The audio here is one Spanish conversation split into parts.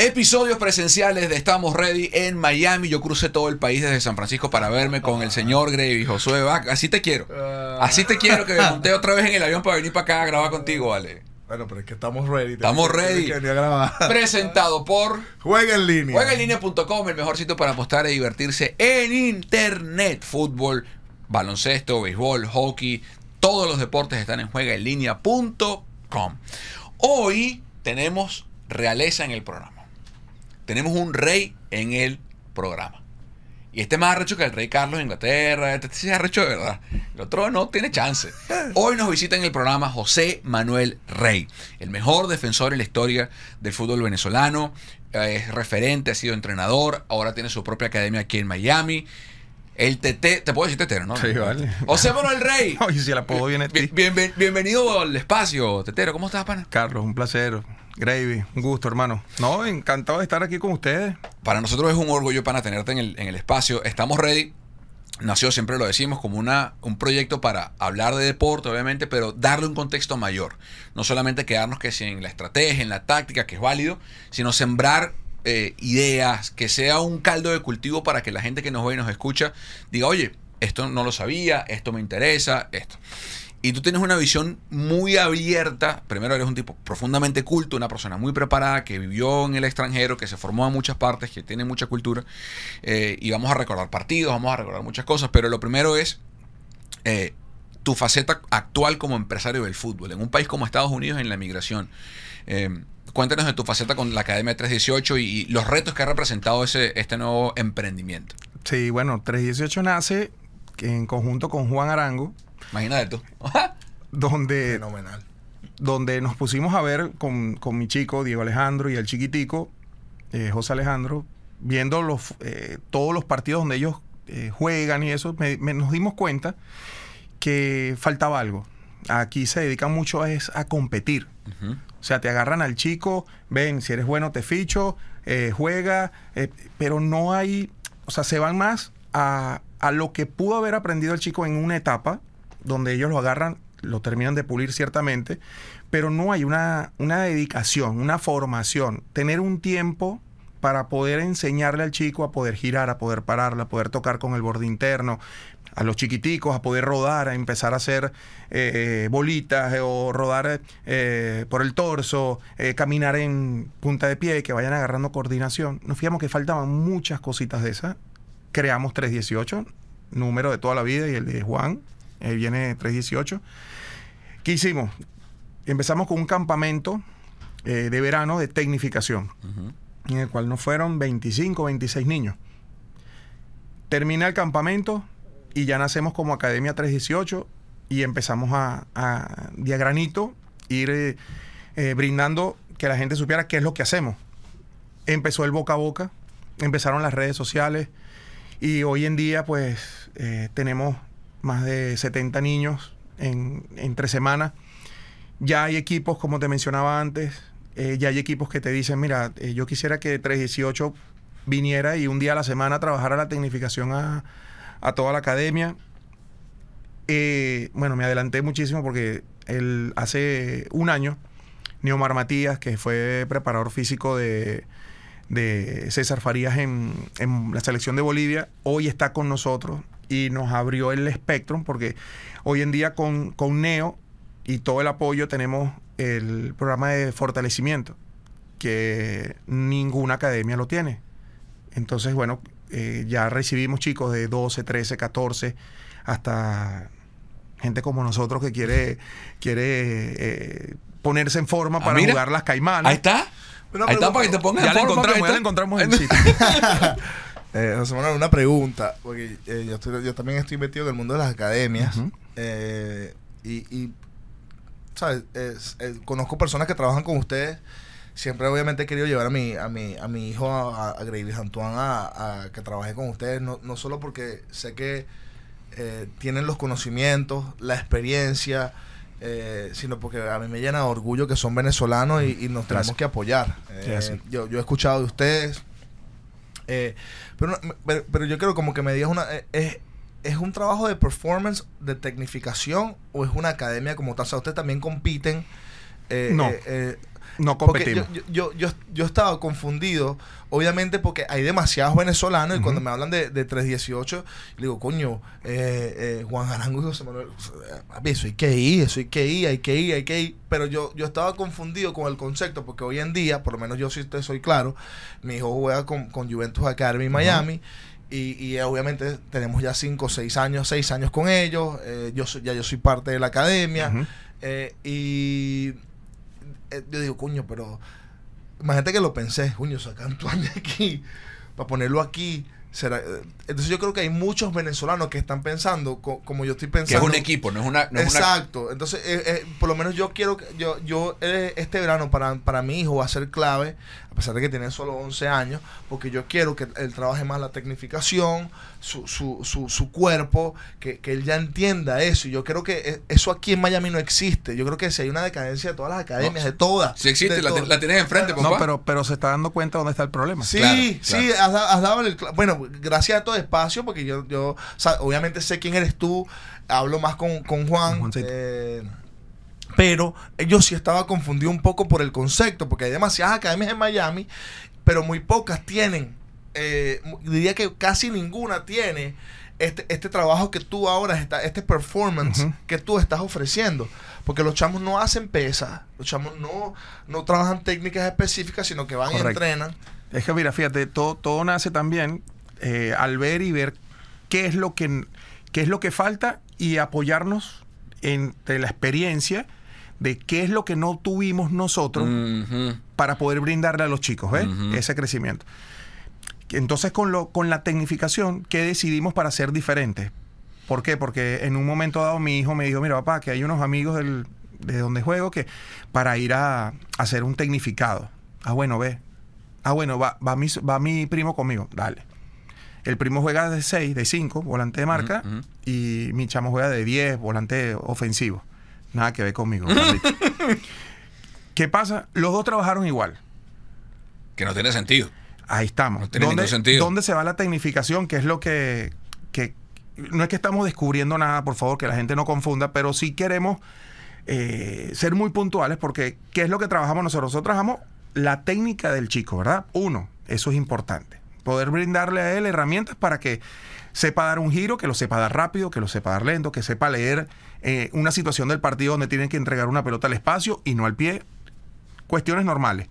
Episodios presenciales de Estamos Ready en Miami. Yo crucé todo el país desde San Francisco para verme con el señor Gravy, Josué Bach. Así te quiero. Así te quiero que me monté otra vez en el avión para venir para acá a grabar contigo, vale. Bueno, pero es que estamos ready. Estamos ready. Presentado por Juega en línea. juegaenlinea.com, el mejor sitio para apostar y divertirse en internet. Fútbol, baloncesto, béisbol, hockey, todos los deportes están en juegaenlinea.com. Hoy tenemos realeza en el programa. Tenemos un rey en el programa. Y este es más arrecho que el rey Carlos de Inglaterra. Este sí es arrecho de verdad. El otro no tiene chance. Hoy nos visita en el programa José Manuel Rey, el mejor defensor en la historia del fútbol venezolano. Eh, Es referente, ha sido entrenador. Ahora tiene su propia academia aquí en Miami. El TT, te puedo decir tetero, ¿no? Sí, vale. José Manuel Rey. Oye, si el apodo viene. Bien- bien- bienvenido al espacio, Tetero. ¿Cómo estás, pana? Carlos, un placer. Gravy, un gusto, hermano. No, encantado de estar aquí con ustedes. Para nosotros es un orgullo para tenerte en el, en el espacio. Estamos ready. Nació, siempre lo decimos, como una, un proyecto para hablar de deporte, obviamente, pero darle un contexto mayor. No solamente quedarnos que si en la estrategia, en la táctica, que es válido, sino sembrar eh, ideas, que sea un caldo de cultivo para que la gente que nos ve y nos escucha diga, oye, esto no lo sabía, esto me interesa, esto. Y tú tienes una visión muy abierta. Primero eres un tipo profundamente culto, una persona muy preparada, que vivió en el extranjero, que se formó en muchas partes, que tiene mucha cultura. Eh, y vamos a recordar partidos, vamos a recordar muchas cosas. Pero lo primero es eh, tu faceta actual como empresario del fútbol. En un país como Estados Unidos, en la migración. Eh, cuéntanos de tu faceta con la Academia 318 y, y los retos que ha representado ese, este nuevo emprendimiento. Sí, bueno, 318 nace en conjunto con Juan Arango, Imagínate tú. donde, Fenomenal. donde nos pusimos a ver con, con mi chico, Diego Alejandro, y el chiquitico, eh, José Alejandro, viendo los, eh, todos los partidos donde ellos eh, juegan y eso, me- me- nos dimos cuenta que faltaba algo. Aquí se dedican mucho es a competir. O sea, te agarran al chico, ven, si eres bueno te ficho, eh, juega, eh, pero no hay, o sea, se van más a, a lo que pudo haber aprendido el chico en una etapa, donde ellos lo agarran, lo terminan de pulir ciertamente, pero no hay una, una dedicación, una formación, tener un tiempo para poder enseñarle al chico a poder girar, a poder pararla, a poder tocar con el borde interno, a los chiquiticos a poder rodar, a empezar a hacer eh, bolitas eh, o rodar eh, por el torso, caminar en punta de pie, que vayan agarrando coordinación. Nos fijamos que faltaban muchas cositas de esas. Creamos 318, número de toda la vida, y el de Juan, ahí viene 318. ¿Qué hicimos? Empezamos con un campamento de verano de tecnificación en el cual nos fueron 25, 26 niños. Termina el campamento y ya nacemos como Academia 318 y empezamos a, a de a granito ir eh, eh, brindando que la gente supiera qué es lo que hacemos. Empezó el boca a boca, empezaron las redes sociales y hoy en día pues eh, tenemos más de 70 niños en, en tres semanas. Ya hay equipos, como te mencionaba antes, ya hay equipos que te dicen, mira, yo quisiera que 318 viniera y un día a la semana trabajara la tecnificación a, a toda la academia. Eh, bueno, me adelanté muchísimo porque hace un año, Neomar Matías, que fue preparador físico de, de César Farías en, en la selección de Bolivia, hoy está con nosotros y nos abrió el espectro porque hoy en día con, con Neo y todo el apoyo tenemos el programa de fortalecimiento que ninguna academia lo tiene. Entonces, bueno, eh, ya recibimos chicos de 12, 13, 14, hasta gente como nosotros que quiere, quiere eh, ponerse en forma Ah, para mira. jugar las caimanas. Ahí está. Una Ahí está pregunta- para que te pongas Ya en la forma, ya la está. encontramos en sitio. Eh, José Manuel, una pregunta, porque eh, yo, estoy- yo también estoy metido en el mundo de las academias Ujú. eh, y, y, ¿sabes? Es- eh, conozco personas que trabajan con ustedes. Siempre obviamente he querido llevar a mi, a mi, a mi hijo, a, a Gravis Antoine, a, a que trabaje con ustedes, no, no solo porque sé que eh, tienen los conocimientos, la experiencia, eh, sino porque a mí me llena de orgullo que son venezolanos y, y nos tenemos que apoyar. Eh, yo, yo he escuchado de ustedes, eh, pero, pero, pero yo quiero como que me digas una... es, ¿es un trabajo de performance, de tecnificación o es una academia como tal? O sea, ustedes también compiten. eh, No. eh, eh, No porque competimos. yo, yo, yo, yo estaba confundido, obviamente porque hay demasiados venezolanos y cuando me hablan de, de 318, le digo, coño, eh, eh, Juan Arango y José Manuel, papi, eso hay que ir, eso hay que ir, hay que ir, hay que ir. Pero yo, yo estaba confundido con el concepto porque hoy en día, por lo menos yo sí te soy claro, mi hijo juega con, con Juventus Academy en Miami. Y, y, eh, obviamente tenemos ya 5 o 6 años, 6 años con ellos. eh, yo soy, ya yo soy parte de la academia. Eh, y eh, yo digo, coño, pero imagínate que lo pensé, coño, sacan Antoine de aquí para ponerlo aquí. Será, eh, entonces yo creo que hay muchos venezolanos que están pensando, co- como yo estoy Que es pensando. un equipo, no es una. No es una Exacto. Entonces, eh, eh, por lo menos yo quiero que yo, yo eh, este verano para, para mi hijo va a ser clave, a pesar de que tiene solo 11 años, porque yo quiero que él trabaje más la tecnificación, su, su, su, su cuerpo, que, que él ya entienda eso. Y yo creo que eh, eso aquí en Miami no existe. Yo creo que si hay una decadencia de todas las academias, No, de todas. si existe, la, la tienes enfrente, papá. No, pero, pero se está dando cuenta dónde está el problema. Sí, Claro, sí, has, has dado el Bueno, gracias a todo espacio, porque yo, yo o sea, obviamente sé quién eres tú, hablo más con, con Juan. Con eh, pero yo sí estaba confundido un poco por el concepto, porque hay demasiadas academias en Miami, pero muy pocas tienen, eh, diría que casi ninguna tiene este, este trabajo que tú ahora, está, este performance que tú estás ofreciendo. Porque los chamos no hacen pesas, los chamos no, no trabajan técnicas específicas, sino que van y entrenan. Es que mira, fíjate, todo, todo nace también eh, al ver y ver qué es lo que qué es lo que falta y apoyarnos entre la experiencia de qué es lo que no tuvimos nosotros para poder brindarle a los chicos. Ese crecimiento. Entonces, con, lo, con la tecnificación, ¿qué decidimos para ser diferentes? ¿Por qué? Porque en un momento dado mi hijo me dijo, mira papá, que hay unos amigos del- de donde juego que para ir a, a hacer un tecnificado. Ah, bueno, ve. Ah, bueno, va, va, mi, va mi primo conmigo. Dale. El primo juega de 6, de 5, volante de marca, y mi chamo juega de 10, volante ofensivo. Nada que ver conmigo. ¿Qué pasa? Los dos trabajaron igual. Que no tiene sentido. Ahí estamos. No tiene ¿Dónde, ningún sentido. ¿Dónde se va la tecnificación? Que es lo que, que- No es que estamos descubriendo nada, por favor, que la gente no confunda, pero sí queremos eh, ser muy puntuales porque ¿qué es lo que trabajamos nosotros? Nosotros trabajamos la técnica del chico, ¿verdad? Uno, eso es importante. Poder brindarle a él herramientas para que sepa dar un giro, que lo sepa dar rápido, que lo sepa dar lento, que sepa leer eh, una situación del partido donde tienen que entregar una pelota al espacio y no al pie. Cuestiones normales.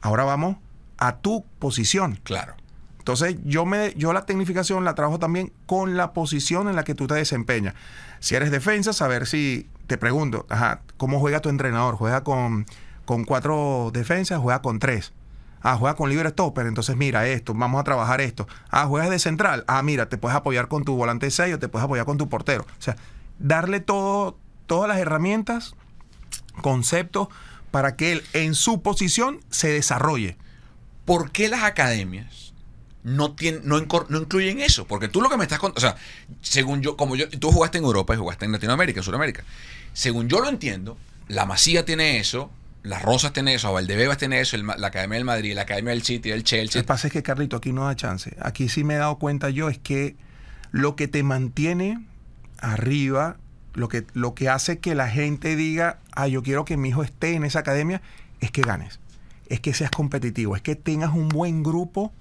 Ahora vamos a tu posición. Claro. Entonces, yo me yo la tecnificación la trabajo también con la posición en la que tú te desempeñas. Si eres defensa, saber si te pregunto, ajá, ¿cómo juega tu entrenador? ¿Juega con, con cuatro defensas? ¿Juega con tres? Ah, juega con libre stopper, entonces mira esto, vamos a trabajar esto. Ah, juegas de central. Ah, mira, te puedes apoyar con tu volante 6 o te puedes apoyar con tu portero. O sea, darle todo, todas las herramientas, conceptos, para que él en su posición se desarrolle. ¿Por qué las academias no, no incluyen eso? Porque tú lo que me estás contando, o sea, según yo, como yo, tú jugaste en Europa y jugaste en Latinoamérica, en Sudamérica. Según yo lo entiendo, la Masía tiene eso, las Rosas tiene eso, Valdebebas tiene eso, el la Academia del Madrid, la Academia del City, del Lo Chelsea. que pasa es que, Carlito, aquí no da chance. Aquí sí me he dado cuenta yo es que lo que te mantiene arriba, lo que, lo que hace que la gente diga, ah, yo quiero que mi hijo esté en esa academia, es que ganes. Es que seas competitivo, es que tengas un buen grupo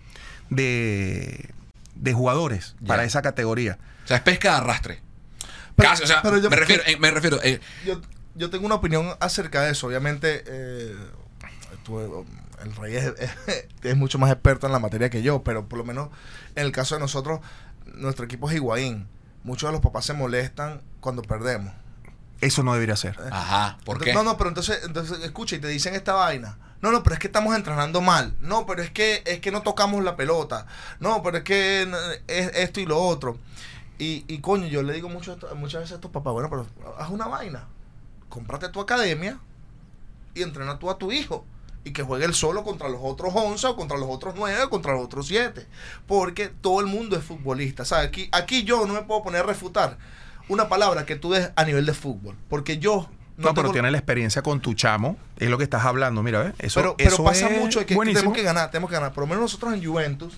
de, de jugadores Ya. para esa categoría. O sea, es pesca de arrastre. Pero- Casi, o sea, pero yo- me refiero, eh, me refiero eh, yo, yo tengo una opinión acerca de eso. Obviamente, eh, tú, el rey es, es mucho más experto en la materia que yo, pero por lo menos en el caso de nosotros, nuestro equipo es Higuaín. Muchos de los papás se molestan cuando perdemos. Eso no debería ser. ajá, ¿por qué? No, no, pero entonces, entonces escucha y te dicen esta vaina. No, no, pero es que estamos entrenando mal. No, pero es que es que no tocamos la pelota. No, pero es que es esto y lo otro. Y, y coño, yo le digo mucho, muchas veces a estos papás, bueno, pero haz una vaina. Cómprate tu academia y entrena tú a tu hijo. Y que juegue él solo contra los otros 11 o contra los otros 9 o contra los otros 7. Porque todo el mundo es futbolista. Aquí, aquí yo no me puedo poner a refutar una palabra que tú des a nivel de fútbol. Porque yo No, pero tengo- tienes la experiencia con tu chamo, es lo que estás hablando, mira, ¿ves? Eso, pero, pero eso pasa es mucho que, que buenísimo. tenemos que ganar, tenemos que ganar. Por lo menos nosotros en Juventus,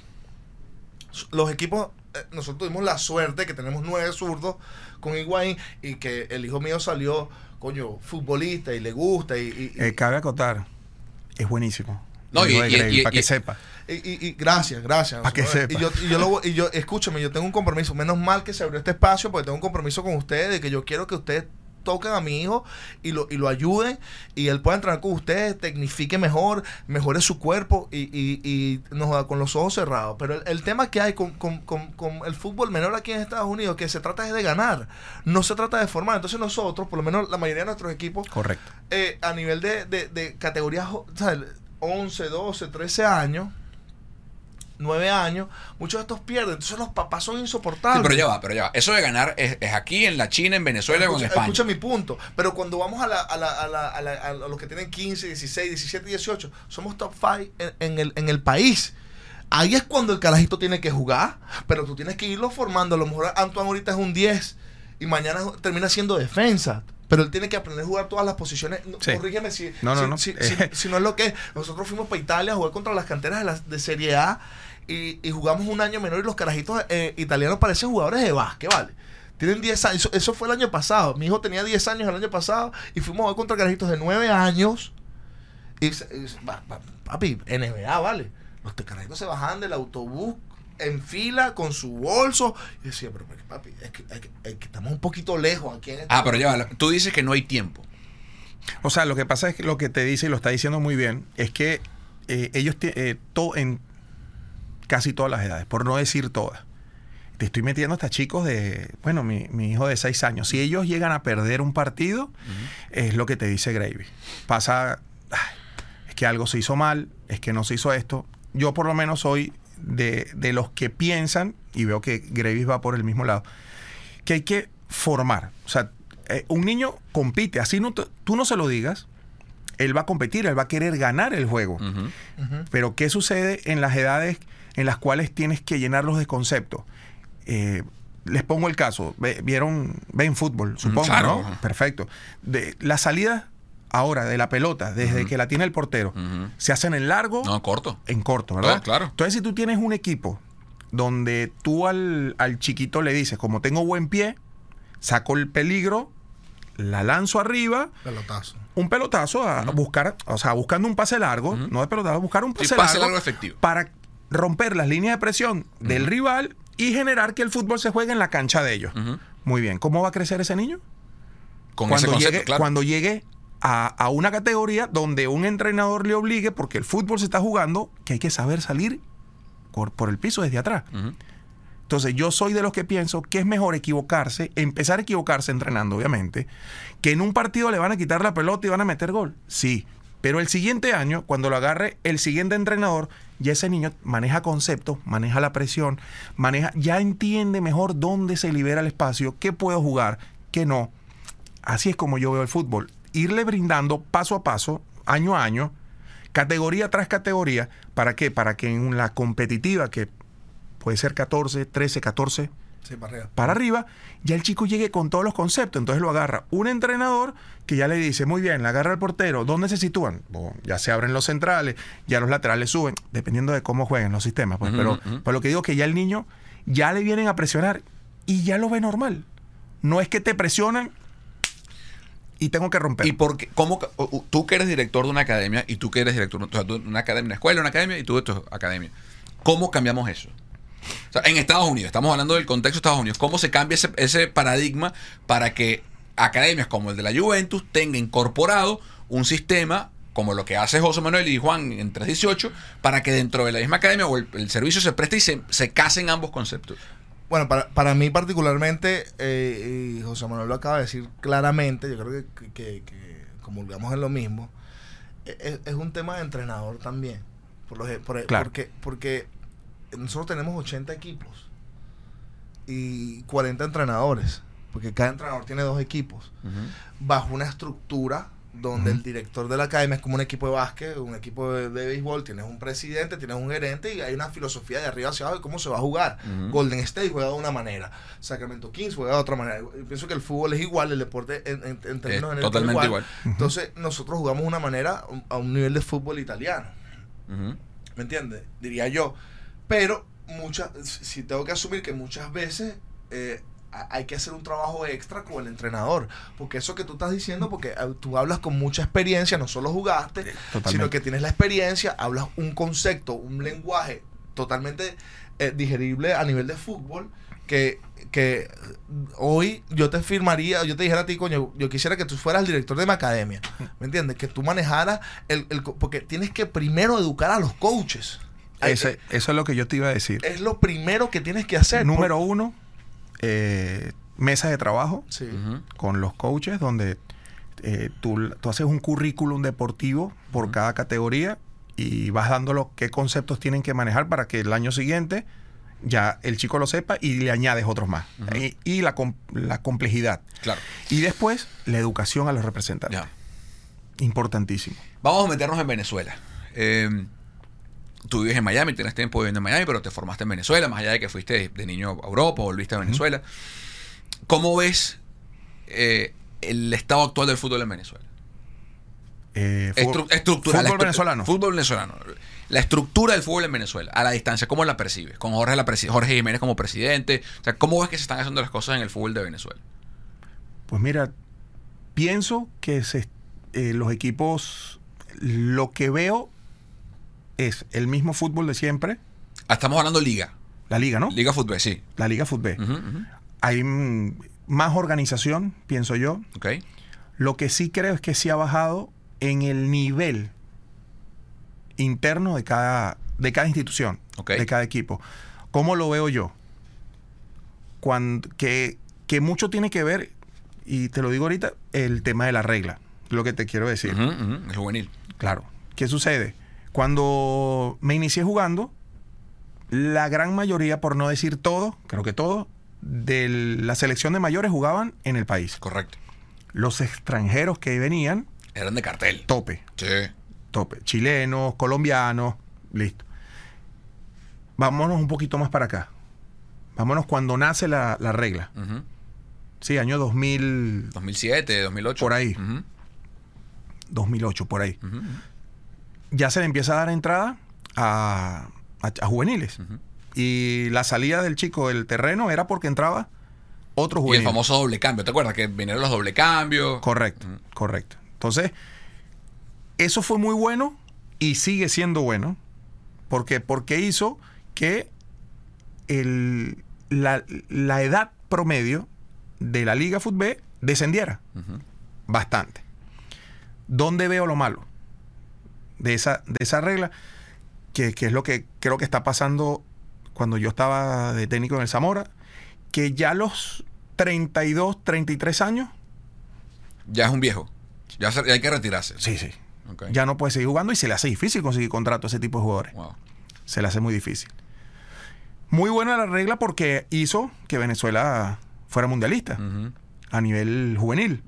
los equipos eh, nosotros tuvimos la suerte que tenemos nueve zurdos con Higuaín y que el hijo mío salió, coño, futbolista y le gusta y... y- y- Eh, cabe acotar, es buenísimo. No, y- para que y- sepa. Y, y- y gracias, gracias. Pa' que Y sepa. yo, y yo lo voy- y yo, escúchame, yo tengo un compromiso. Menos mal que se abrió este espacio porque tengo un compromiso con ustedes de que yo quiero que ustedes toquen a mi hijo y lo, y lo ayuden y él pueda entrenar con ustedes, tecnifique mejor, mejore su cuerpo y, y, y nos da con los ojos cerrados. Pero el, el tema que hay con, con- con- con el fútbol menor aquí en Estados Unidos, que se trata es de ganar, no se trata de formar. Entonces nosotros, por lo menos la mayoría de nuestros equipos, Correcto. eh, a nivel de, de, de categorías o sea, 11, 12, 13 años, 9 años, muchos de estos pierden. Entonces los papás son Sí, insoportables. pero ya va, pero ya va. Eso de ganar es, es aquí, en la China, en Venezuela o en España. escucha mi punto. Pero cuando vamos a, la, a, la, a, la, a, la- a los que tienen 15, 16, 17, 18, somos top 5 en, en el, en el país. Ahí es cuando el carajito tiene que jugar, pero tú tienes que irlo formando. A lo mejor Antoine ahorita es un 10 y mañana termina siendo defensa. Pero él tiene que aprender a jugar todas las posiciones. No, Sí. Corrígeme si, No, no, si, no. si- si- si no es lo que es. Nosotros fuimos para Italia a jugar contra las canteras de, la, de Serie A y, y jugamos un año menor y los carajitos eh, italianos parecen jugadores de básquet, ¿vale? Tienen 10 años. Eso, fue el año pasado. Mi hijo tenía 10 años el año pasado y fuimos a jugar contra carajitos de 9 años. Y, papi, NBA, ¿vale? Los carajitos se bajaban del autobús en fila con su bolso. Y decía, pero papi, es que, es que- es que estamos un poquito lejos aquí en este Ah, pero ya. Tú dices que no hay tiempo. O sea, lo que pasa es que lo que te dice y lo está diciendo muy bien es que eh, ellos eh, to- en casi todas las edades, por no decir todas. Te estoy metiendo hasta chicos de, bueno, mi, mi hijo de seis años. Si ellos llegan a perder un partido, es lo que te dice Gravy. Pasa, ay, es que algo se hizo mal, es que no se hizo esto. Yo por lo menos soy de, de los que piensan, y veo que Gravy va por el mismo lado, que hay que formar. O sea, eh, un niño compite, así no tú no se lo digas, él va a competir, él va a querer ganar el juego. Pero ¿qué sucede en las edades en las cuales tienes que llenarlos de conceptos? Eh, les pongo el caso, Ve- vieron, ven fútbol, supongo, claro. ¿no? Perfecto. De, la salida ahora de la pelota, desde que la tiene el portero, se hacen en largo, No, corto. en corto, ¿verdad? No, claro. Entonces, si tú tienes un equipo donde tú al, al chiquito le dices, como tengo buen pie, saco el peligro, la lanzo arriba, Pelotazo. un pelotazo a buscar, o sea, buscando un pase largo, no de pelotazo, buscar un Sí, pase largo, largo efectivo. para romper las líneas de presión del rival y generar que el fútbol se juegue en la cancha de ellos. Muy bien, ¿cómo va a crecer ese niño? Con cuando ese concepto, llegue, claro. cuando llegue a, a una categoría donde un entrenador le obligue, porque el fútbol se está jugando, que hay que saber salir por, por el piso desde atrás. Entonces yo soy de los que pienso que es mejor equivocarse, empezar a equivocarse entrenando, obviamente, que en un partido le van a quitar la pelota y van a meter gol. Sí, pero el siguiente año, cuando lo agarre el siguiente entrenador, ya ese niño maneja conceptos, maneja la presión, maneja, ya entiende mejor dónde se libera el espacio, qué puedo jugar, qué no. Así es como yo veo el fútbol. Irle brindando paso a paso, año a año, categoría tras categoría, ¿para qué? Para que en la competitiva, que puede ser 14, 13, 14, Sí, para arriba. para arriba, ya el chico llegue con todos los conceptos. Entonces lo agarra un entrenador que ya le dice, muy bien, le agarra el portero, ¿dónde se sitúan? Bueno, ya se abren los centrales, ya los laterales suben, dependiendo de cómo jueguen los sistemas. Pues, pero, pero lo que digo es que ya el niño ya le vienen a presionar y ya lo ve normal. No es que te presionan y tengo que romper. ¿Y por qué? ¿Cómo, tú que eres director de una academia y tú que eres director de una academia, una escuela, una academia y tú de tu academia, ¿cómo cambiamos eso? O sea, en Estados Unidos, estamos hablando del contexto de Estados Unidos, ¿cómo se cambia ese, ese paradigma para que academias como el de la Juventus tengan incorporado un sistema como lo que hace José Manuel y Juan en 318 para que dentro de la misma academia o el, el servicio se preste y se, se casen ambos conceptos? Bueno, para, para mí particularmente, eh, y José Manuel lo acaba de decir claramente, yo creo que, que, que comulgamos en lo mismo, e- es, es un tema de entrenador también. Por lo, que- por- Claro. porque, porque nosotros tenemos 80 equipos y 40 entrenadores, porque cada entrenador tiene dos equipos, bajo una estructura donde el director de la academia es como un equipo de básquet, un equipo de, de béisbol, tienes un presidente, tienes un gerente y hay una filosofía de arriba hacia abajo de cómo se va a jugar. Golden State juega de una manera, Sacramento Kings juega de otra manera. Yo pienso que el fútbol es igual, el deporte en, en- en términos generales totalmente igual. Entonces nosotros jugamos de una manera a un nivel de fútbol italiano. ¿Me entiendes? Diría yo. Pero muchas, si tengo que asumir que muchas veces eh, hay que hacer un trabajo extra con el entrenador. Porque eso que tú estás diciendo, porque eh, tú hablas con mucha experiencia, no solo jugaste, totalmente. sino que tienes la experiencia, hablas un concepto, un lenguaje totalmente eh, digerible a nivel de fútbol, que, que hoy yo te firmaría, yo te dijera a ti, coño, yo quisiera que tú fueras el director de mi academia, ¿me entiendes? Que tú manejaras, el, el porque tienes que primero educar a los coaches. Ese- eso es lo que yo te iba a decir. es lo primero que tienes que hacer. Número uno, eh, mesa de trabajo Sí. Con los coaches donde eh, tú, tú haces un currículum deportivo por cada categoría y vas dándolo qué conceptos tienen que manejar para que el año siguiente ya el chico lo sepa y le añades otros más. y, y la, com- la complejidad. Claro. Y después la educación a los representantes. Ya. Importantísimo. Vamos a meternos en Venezuela. Eh, tú vives en Miami, tienes tiempo viviendo en Miami, pero te formaste en Venezuela, más allá de que fuiste de, de niño a Europa, volviste a Venezuela. ¿Cómo ves eh, el estado actual del fútbol en Venezuela? Eh, Estru- fútbol- estru- venezolano. Fútbol venezolano. La estructura del fútbol en Venezuela, a la distancia, ¿cómo la percibes? Con Jorge, la Jorge Jiménez como presidente. O sea, ¿cómo ves que se están haciendo las cosas en el fútbol de Venezuela? Pues mira, pienso que se- eh, los equipos, lo que veo es el mismo fútbol de siempre, Ah, Estamos hablando liga. la liga, ¿no? Liga fútbol, sí. La liga fútbol. Hay más organización, pienso yo. Ok. Lo que sí creo es que sí ha bajado en el nivel interno de cada, de cada institución, Ok. de cada equipo. ¿Cómo lo veo yo? Cuando, que, que mucho tiene que ver, y te lo digo ahorita, el tema de la regla. Lo que te quiero decir. El juvenil. Claro. ¿Qué sucede? Cuando me inicié jugando, la gran mayoría, por no decir todo, creo que todo, de la selección de mayores jugaban en el país. Correcto. Los extranjeros que venían, Eran de cartel. tope, Sí. tope. Chilenos, colombianos, listo. Vámonos un poquito más para acá. Vámonos cuando nace la, la regla. Ujú. Sí, año 2000, 2007, 2008. Por ahí. Ujú, 2008, por ahí. ujú. Ya se le empieza a dar entrada a, a- a juveniles. Y la salida del chico del terreno era porque entraba otro Y el juvenil. famoso doble cambio. ¿Te acuerdas que vinieron los doble cambios? Correcto, correcto. Entonces, eso fue muy bueno y sigue siendo bueno. Porque, porque hizo que el- la, la edad promedio de la Liga Fútbol descendiera bastante. ¿Dónde veo lo malo de esa, de esa regla? Que, que es lo que creo que está pasando cuando yo estaba de técnico en el Zamora, que ya a los 32, 33 años, Ya es un viejo. Ya, se- ya hay que retirarse. sí, sí, ya no puede seguir jugando y se le hace difícil conseguir contrato a ese tipo de jugadores. Wow. Se le hace muy difícil. Muy buena la regla porque hizo que Venezuela fuera mundialista a nivel juvenil.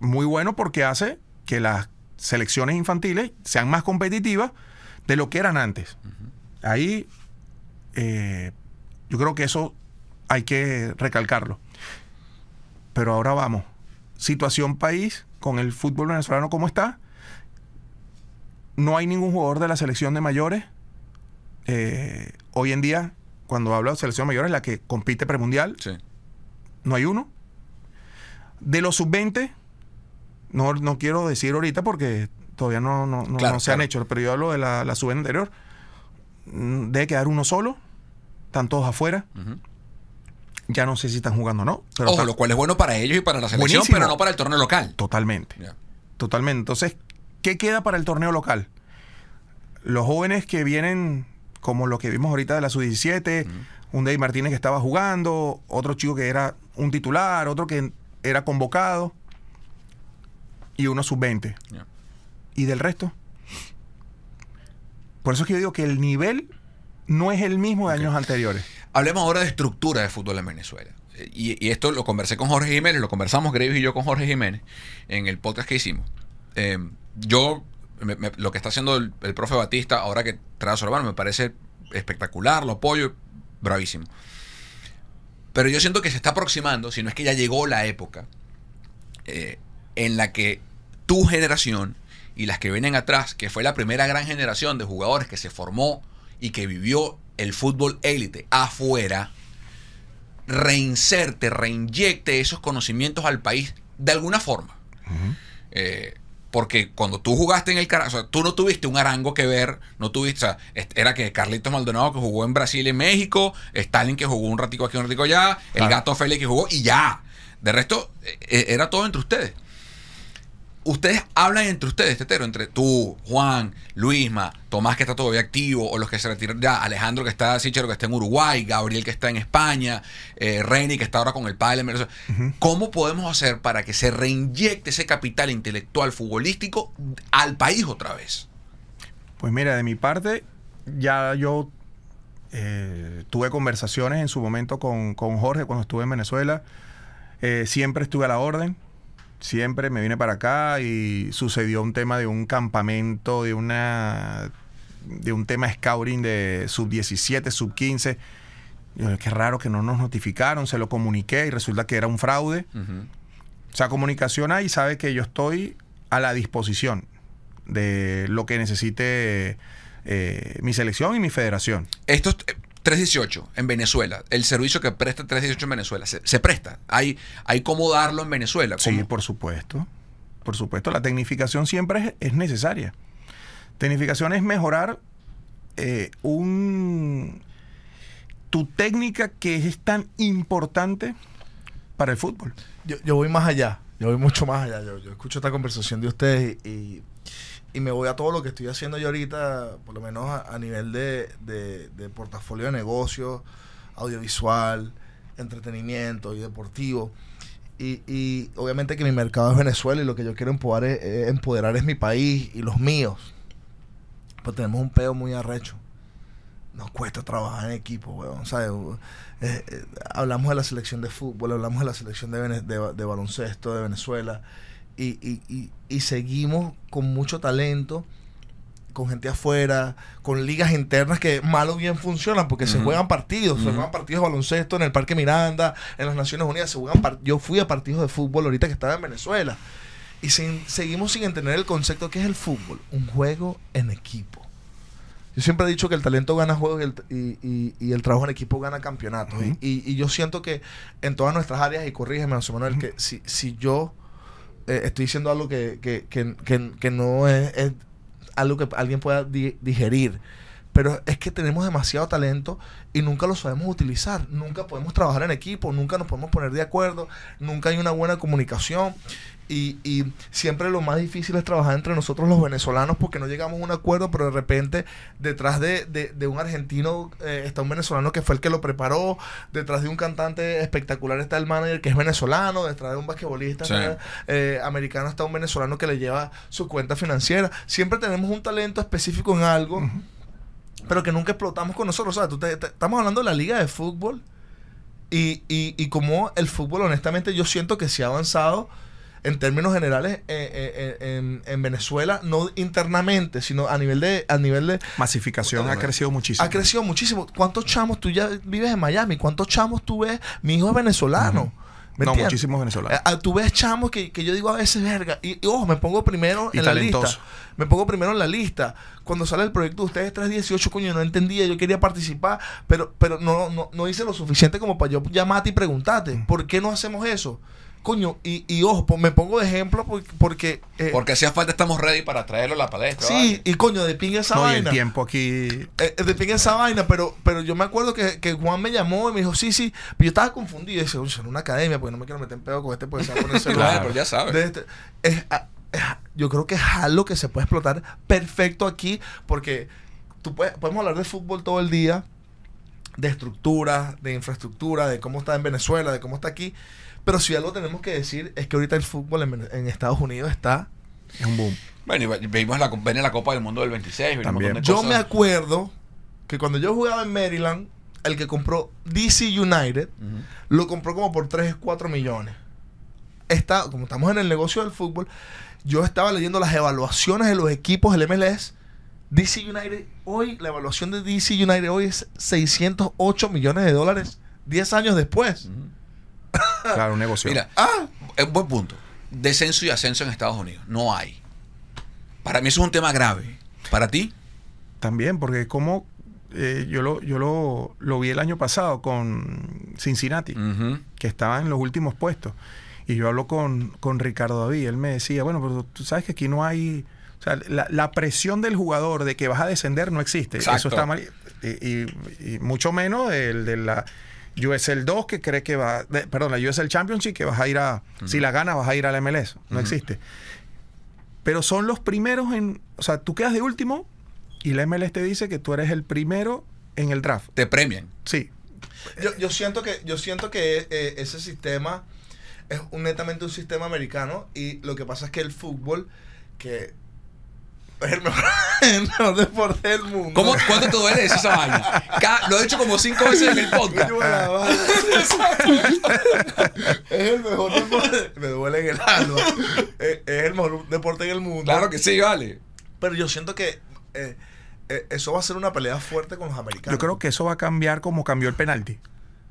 muy bueno porque hace que las selecciones infantiles sean más competitivas de lo que eran antes. Ahí eh, yo creo que eso hay que recalcarlo. Pero ahora vamos. Situación país con el fútbol venezolano como está. No hay ningún jugador de la selección de mayores. eh, hoy en día, cuando hablo de selección de mayores, la que compite premundial, Sí. no hay uno. De los sub-20, no, no quiero decir ahorita porque todavía no, no, no- Claro, no se han hecho, pero yo hablo de la, la sub-20 anterior. Mm, Debe quedar uno solo, están todos afuera. Ya no sé si están jugando o no, pero Ojo, lo cual es bueno para ellos y para la selección, Buenísimo. pero no para el torneo local. totalmente, totalmente. Entonces, ¿qué queda para el torneo local? Los jóvenes que vienen, como lo que vimos ahorita de la sub-17, un David Martínez que estaba jugando, otro chico que era un titular, otro que era convocado, y uno sub-20. Ya. ¿Y del resto? Por eso es que yo digo que el nivel no es el mismo de años anteriores. Hablemos ahora de estructura de fútbol en Venezuela. Y, y esto lo conversé con Jorge Jiménez, lo conversamos Graves y yo con Jorge Jiménez en el podcast que hicimos. Eh, yo, me- me- lo que está haciendo el, el profe Batista ahora que trae a su hermano me parece espectacular, lo apoyo, bravísimo. Pero yo siento que se está aproximando, si no es que ya llegó la época, eh, en la que tu generación y las que vienen atrás, que fue la primera gran generación de jugadores que se formó y que vivió el fútbol élite afuera, reinserte, reinyecte esos conocimientos al país de alguna forma. Eh, porque cuando tú jugaste en el Caracas, o sea, tú no tuviste un arango que ver, no tuviste, o sea, era que Carlitos Maldonado que jugó en Brasil y en México, Stalin que jugó un ratico aquí, un ratico allá, el gato Félix que jugó y ya. De resto, eh, eh, era todo entre ustedes. Ustedes hablan entre ustedes, Tetero, entre tú, Juan, Luisma, Tomás que está todavía activo, o los que se retiraron ya, Alejandro que está, Sichero que está en Uruguay, Gabriel que está en España, eh, Reni que está ahora con el padre. ¿Cómo podemos hacer para que se reinyecte ese capital intelectual futbolístico al país otra vez? Pues mira, de mi parte, ya yo eh, tuve conversaciones en su momento con, con Jorge cuando estuve en Venezuela. Eh, siempre estuve a la orden. Siempre me vine para acá y sucedió un tema de un campamento, de una de un tema scouting de sub 17, sub 15. Yo, Qué raro que no nos notificaron, se lo comuniqué y resulta que era un fraude. O sea, comunicación y sabe que yo estoy a la disposición de lo que necesite eh, mi selección y mi federación. Estos eh, 318 en Venezuela, el servicio que presta 318 en Venezuela, se, se presta. Hay, hay cómo darlo en Venezuela. Sí, por supuesto. Por supuesto, la tecnificación siempre es, es necesaria. Tecnificación es mejorar eh, un tu técnica que es tan importante para el fútbol. Yo, yo voy más allá. Yo voy mucho más allá. Yo, yo escucho esta conversación de ustedes y, y me voy a todo lo que estoy haciendo yo ahorita, por lo menos a, nivel de, de- portafolio de negocio, audiovisual, entretenimiento y deportivo. Y, y obviamente que mi mercado es Venezuela y lo que yo quiero empoderar es, empoderar es mi país y los míos. Pues tenemos un peo muy arrecho. Nos cuesta trabajar en equipo, weón. ¿sabes? Eh, eh, hablamos de la selección de fútbol, hablamos de la selección de- de baloncesto de Venezuela y, y- y- y seguimos con mucho talento, con gente afuera, con ligas internas que mal o bien funcionan porque se juegan partidos, se juegan partidos de baloncesto en el Parque Miranda, en las Naciones Unidas, se juegan yo fui a partidos de fútbol ahorita que estaba en Venezuela. Y sin- seguimos sin entender el concepto que es el fútbol, un juego en equipo. Yo siempre he dicho que el talento gana juegos y el, y- y- y el trabajo en equipo gana campeonatos. Y, y- y yo siento que en todas nuestras áreas, y corrígeme, José Manuel, que si, si yo eh, estoy diciendo algo que, que- que- que- que no es, es algo que alguien pueda di- digerir, pero es que tenemos demasiado talento y nunca lo sabemos utilizar. Nunca podemos trabajar en equipo, nunca nos podemos poner de acuerdo, nunca hay una buena comunicación. Y, y siempre lo más difícil es trabajar entre nosotros los venezolanos porque no llegamos a un acuerdo, pero de repente detrás de, de- de un argentino eh, está un venezolano que fue el que lo preparó, detrás de un cantante espectacular está el manager que es venezolano, detrás de un basquetbolista Sí. eh, americano está un venezolano que le lleva su cuenta financiera. Siempre tenemos un talento específico en algo, pero que nunca explotamos con nosotros. O sea, tú te- te- estamos hablando de la liga de fútbol y, y, y como el fútbol, honestamente, yo siento que se ha avanzado en términos generales eh, eh, eh, en, en Venezuela, no internamente, sino a nivel de, a nivel de Masificación ha crecido muchísimo. ha crecido muchísimo. ¿Cuántos chamos tú ya vives en Miami? ¿Cuántos chamos tú ves? Mi hijo es venezolano. ¿Me No, entiendes? muchísimos venezolanos. ah, tú ves chamos que, que yo digo a veces, verga. Y, y, ojo, me pongo primero Y en la lista. Me pongo primero en la lista. Cuando sale el proyecto de ustedes 318, coño, no entendía, yo quería participar, pero, pero no, no, no hice lo suficiente como para yo llamarte y preguntarte, ¿por qué no hacemos eso? Coño, y, y ojo, po- me pongo de ejemplo porque... porque eh, Porque hacía falta, estamos ready para traerlo a la palestra. sí, ¿vale? y coño, de pinga esa No, y el vaina. tiempo aquí. Eh, de pinga esa vaina, pero, pero yo me acuerdo que, que Juan me llamó y me dijo, sí, sí, pero yo estaba confundido. Y decía, oye, en una academia, porque no me quiero meter en pedo con este, porque se va a poner celular. Claro, pero ya sabes. De este- es- a- es- yo creo que es algo que se puede explotar perfecto aquí, porque tú puedes, podemos hablar de fútbol todo el día, de estructura, de infraestructura, de cómo está en Venezuela, de cómo está aquí. Pero si algo tenemos que decir es que ahorita el fútbol en, Estados Unidos está Es un boom. Bueno, y vimos la, viene la Copa del Mundo del 26. viene un También. de Yo cosas. me acuerdo que cuando yo jugaba en Maryland, el que compró DC United lo compró como por 3, 4 millones. Está, como estamos en el negocio del fútbol, yo estaba leyendo las evaluaciones de los equipos del MLS. DC United, hoy, la evaluación de DC United hoy es 608 millones de dólares 10 años después. Claro, un negocio. Mira, Ah, es un buen punto. Descenso y ascenso en Estados Unidos. No hay. Para mí eso es un tema grave. ¿Para ti? También, porque como eh, yo, lo, yo lo, lo vi el año pasado con Cincinnati, que estaba en los últimos puestos. Y yo hablo con, con Ricardo David. Él me decía, bueno, pero tú sabes que aquí no hay... O sea, la, la presión del jugador de que vas a descender no existe. Exacto. Eso está mal. Y, y- y mucho menos el de la USL 2 que cree que va... de- perdón, la USL Championship que vas a ir a... Si la ganas vas a ir a la MLS. No existe. Pero son los primeros en... O sea, tú quedas de último y la MLS te dice que tú eres el primero en el draft. Te premian. Sí. Yo, yo siento que, yo siento que eh, ese sistema es un- netamente un sistema americano y lo que pasa es que el fútbol, que el mejor, el mejor deporte del mundo. ¿Cómo, ¿Cuánto te duele decir esa vaina? Lo he dicho como cinco veces en el podcast. Madre. es el mejor deporte. Me duele en el alma. Es, es el mejor deporte en el mundo. Claro que sí, vale. Pero yo siento que eh, eh, eso va a ser una pelea fuerte con los americanos. Yo creo que eso va a cambiar como cambió el penalti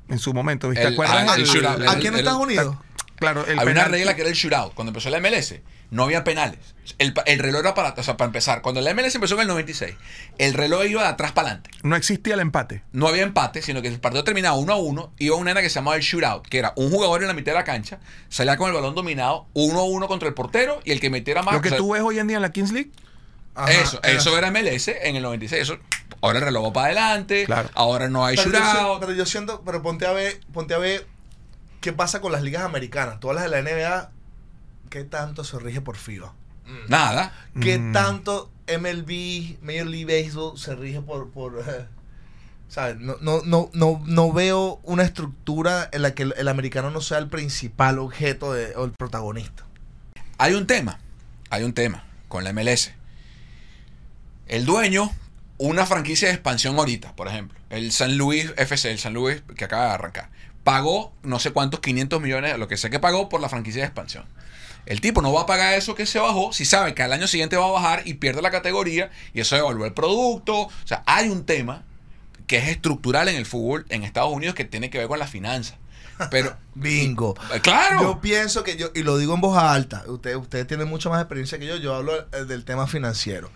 en su momento. ¿viste? ¿Te El- acuerdas? ah, ¿A- el shootout, ¿A- el- aquí en el- Estados Unidos? Claro, el Había una regla que era el shootout. Cuando empezó la MLS, no había penales. El, el reloj era para, o sea, para empezar. Cuando la MLS empezó en el 96, el reloj iba de atrás para adelante. No existía el empate. No había empate, sino que el partido terminaba uno a uno. Iba una nena que se llamaba el shootout, que era un jugador en la mitad de la cancha, salía con el balón dominado, uno a uno contra el portero y el que metiera más. Lo que o sea, tú ves hoy en día en la Kings League, Ajá, eso, era- eso era MLS en el 96. Eso, ahora el reloj va para adelante, Claro. ahora no hay pero yo, shootout. pero yo siento, pero ponte a ver, ponte a ver qué pasa con las ligas americanas. Todas las de la NBA, ¿qué tanto se rige por FIBA? Nada. ¿Qué Mm. tanto MLB, Major League Baseball se rige por, por eh, ¿sabes? No, no, no, no, no veo una estructura en la que el, el americano no sea el principal objeto de, o el protagonista. Hay un tema, hay un tema con la MLS. El dueño, una franquicia de expansión ahorita, por ejemplo, el San Luis FC, el San Luis que acaba de arrancar, pagó no sé cuántos, 500 millones, lo que sé que pagó por la franquicia de expansión. El tipo no va a pagar eso que se bajó si sabe que al año siguiente va a bajar y pierde la categoría y eso devalúa el producto. O sea, hay un tema que es estructural en el fútbol en Estados Unidos que tiene que ver con las finanzas. Pero, Bingo. eh, claro. Yo pienso que yo, y lo digo en voz alta, ustedes usted tienen mucha más experiencia que yo, yo hablo eh, del tema financiero.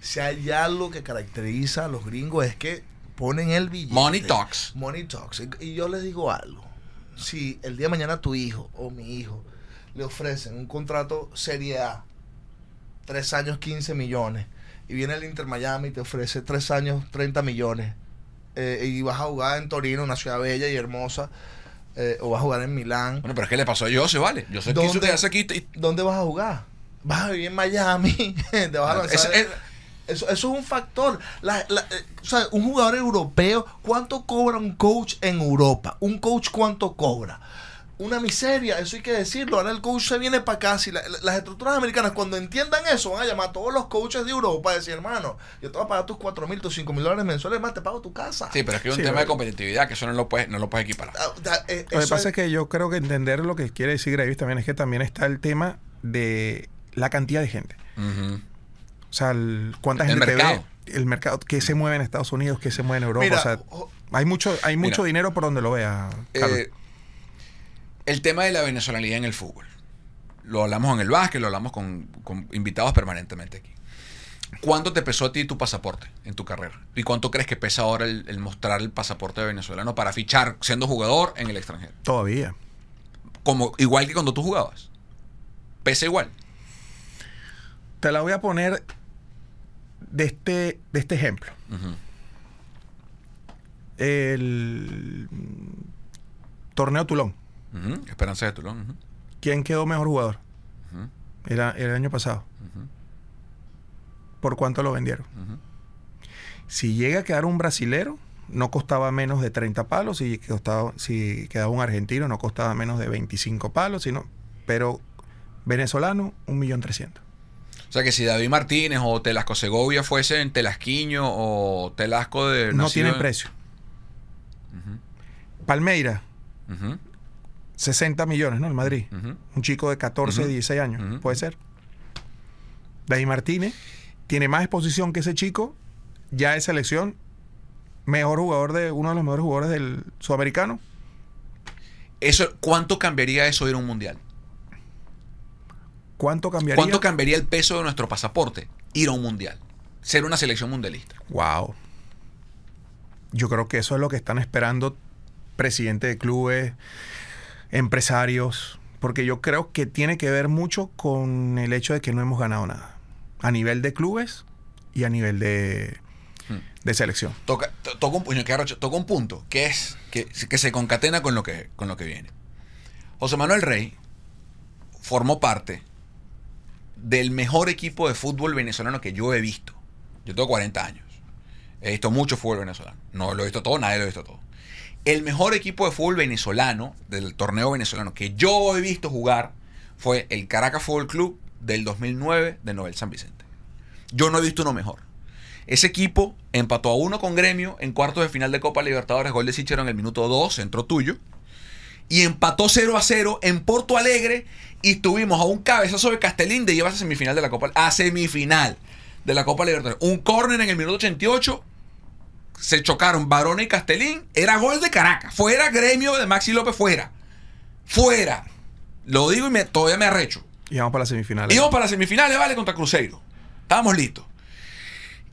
Si hay algo que caracteriza a los gringos es que ponen el billete. Money talks. Money talks. Y, y yo les digo algo. Si el día de mañana tu hijo o mi hijo le ofrecen un contrato Serie A, tres años 15 millones, y viene el Inter Miami y te ofrece tres años 30 millones, eh, y vas a jugar en Torino, una ciudad bella y hermosa, eh, o vas a jugar en Milán, Bueno, pero es que le pasó a Jose, ¿vale? Yo sé que ¿Dónde? quiso quedarse aquí y- ¿dónde vas a jugar? Vas a vivir en Miami, te vas a Es- lanzar- es- eso, eso es un factor. La- la- eh, o sea, un jugador europeo, ¿cuánto cobra un coach en Europa? ¿Un coach cuánto cobra? Una miseria, eso hay que decirlo. Ahora el coach se viene para acá. Si la- la- las estructuras americanas, cuando entiendan eso, van a llamar a todos los coaches de Europa y decir, hermano, yo te voy a pagar tus 4 mil, tus 5 mil dólares mensuales, más te pago tu casa. Sí, pero es que hay un Sí, tema pero- de competitividad que eso no lo puedes, no lo puedes equiparar. Ah, da- eh, Lo que pasa es que yo creo que entender lo que quiere decir Gravis también es que también está el tema de la cantidad de gente. O sea, el- cuánta El gente te mercado. ve, el mercado, qué se mueve en Estados Unidos, qué se mueve en Europa. Mira, o sea, o- hay mucho, hay mucho Mira. dinero por donde lo vea. Carlos. Eh, el tema de la venezolanidad en el fútbol. Lo hablamos en el básquet, lo hablamos con, con invitados permanentemente aquí. ¿Cuánto te pesó a ti tu pasaporte en tu carrera? ¿Y cuánto crees que pesa ahora el, el mostrar el pasaporte venezolano para fichar siendo jugador en el extranjero? Todavía. Como, igual que cuando tú jugabas. Pesa igual. Te la voy a poner de este, de este ejemplo. El torneo Tulón. Esperanza de Tulón. ¿Quién quedó mejor jugador? Era el año pasado. ¿Por cuánto lo vendieron? Si llega a quedar un brasilero, no costaba menos de 30 palos. Si, costaba, si quedaba un argentino, no costaba menos de 25 palos. Sino, pero venezolano, un millón trescientos. O sea que si David Martínez o Telasco Segovia fuesen Telasquiño o Telasco de... No tienen en- precio. Palmeira. 60 millones, ¿no? El Madrid. Un chico de 14, Ujú. 16 años. Puede ser. David Martínez tiene más exposición que ese chico. Ya es selección. Mejor jugador de uno de los mejores jugadores del sudamericano. Eso, ¿Cuánto cambiaría eso ir a un mundial? ¿Cuánto cambiaría? ¿Cuánto cambiaría el peso de nuestro pasaporte ir a un mundial? Ser una selección mundialista. wow. yo creo que eso es lo que están esperando presidentes de clubes, empresarios, porque yo creo que tiene que ver mucho con el hecho de que no hemos ganado nada, a nivel de clubes y a nivel de, Hmm. de selección. Toca, to- toca un, toca punto que es que, que se concatena con lo que, con lo que viene. José Manuel Rey formó parte del mejor equipo de fútbol venezolano que yo he visto. Yo tengo 40 años. He visto mucho fútbol venezolano. No lo he visto todo, nadie lo ha visto todo. El mejor equipo de fútbol venezolano, del torneo venezolano, que yo he visto jugar, fue el Caracas Fútbol Club del 2009 de Nobel San Vicente. Yo no he visto uno mejor. Ese equipo empató a uno con Gremio en cuartos de final de Copa Libertadores, gol de Sichero en el minuto 2, entró tuyo. Y empató 0 a 0 en Porto Alegre y estuvimos a un cabezazo de Castelín de llevarse a semifinal de la Copa a semifinal de la Copa Libertadores. Un córner en el minuto 88 se chocaron Barona y Castelín, era gol de Caracas, fuera Gremio de Maxi López fuera. Fuera. Lo digo y me, todavía me arrecho. Y vamos para las semifinales. Íbamos para las semifinales, vale, contra Cruzeiro. Estábamos listos.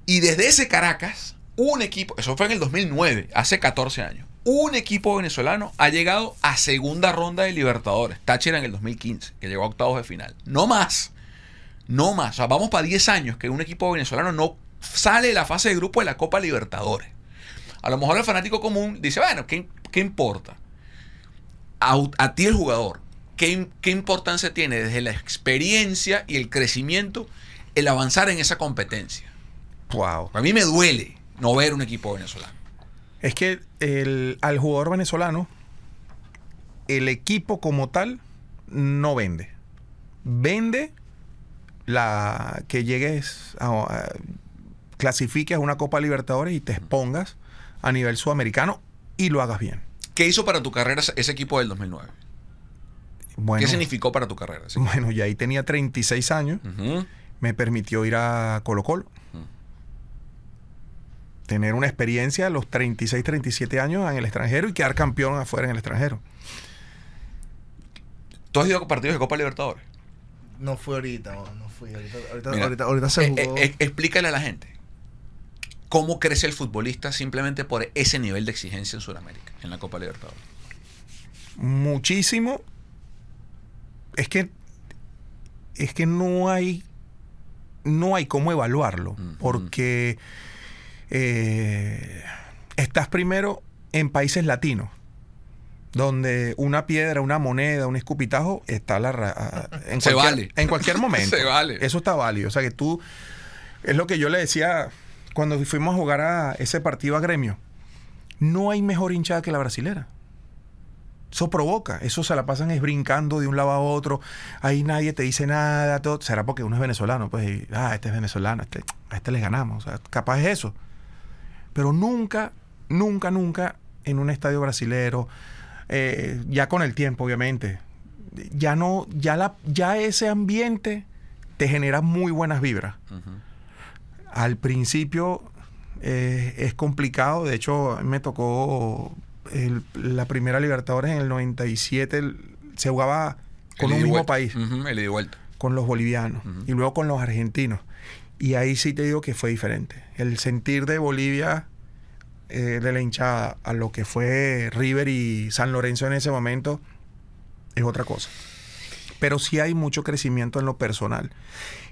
Y desde ese Caracas, un equipo, eso fue en el 2009, hace 14 años, un equipo venezolano ha llegado a segunda ronda de Libertadores. Táchira en el 2015, que llegó a octavos de final. No más. No más. O sea, vamos para 10 años que un equipo venezolano no sale de la fase de grupo de la Copa Libertadores. A lo mejor el fanático común dice, bueno, ¿qué, qué importa? A, a ti el jugador, ¿qué, ¿qué importancia tiene desde la experiencia y el crecimiento el avanzar en esa competencia? Wow. A mí me duele no ver un equipo venezolano. Es que el, al jugador venezolano, el equipo como tal no vende. Vende la que llegues a, a- clasifiques a una Copa Libertadores y te expongas a nivel sudamericano y lo hagas bien. ¿Qué hizo para tu carrera ese- equipo del 2009? Bueno, ¿Qué significó para tu carrera? ese bueno, ya ahí tenía 36 años, me permitió ir a Colo Colo. Tener una experiencia a los 36, 37 años en el extranjero y quedar campeón afuera en el extranjero. ¿Tú has ido a partidos de Copa Libertadores? No fui ahorita, no, fui. Ahorita, ahorita, Mira, ahorita, ahorita se eh, jugó. eh, eh, explícale a la gente cómo crece el futbolista simplemente por ese nivel de exigencia en Sudamérica, en la Copa Libertadores. muchísimo. Es que es que no hay no hay cómo evaluarlo porque eh, estás primero en países latinos donde una piedra, una moneda, un escupitajo está la ra- en, Se cualquier, vale. en cualquier momento. Se vale. Eso está válido. O sea que tú es lo que yo le decía cuando fuimos a jugar a ese partido a Gremio. No hay mejor hinchada que la brasilera. Eso provoca, eso se la pasan es brincando de un lado a otro, ahí nadie te dice nada, todo. será porque uno es venezolano, pues, y, ah, este es venezolano, este, a este les ganamos, o sea, capaz es eso. Pero nunca, nunca, nunca en un estadio brasilero, eh, ya con el tiempo, obviamente, ya no, ya la, ya ese ambiente te genera muy buenas vibras. Al principio eh, es complicado. De hecho, me tocó el- la primera Libertadores en el 97. el- se jugaba con El un mismo país, el vuelta. con los bolivianos y luego con los argentinos. Y ahí sí te digo que fue diferente. El sentir de Bolivia, eh, de la hinchada, a lo que fue River y San Lorenzo en ese momento, es otra cosa. Pero sí hay mucho crecimiento en lo personal.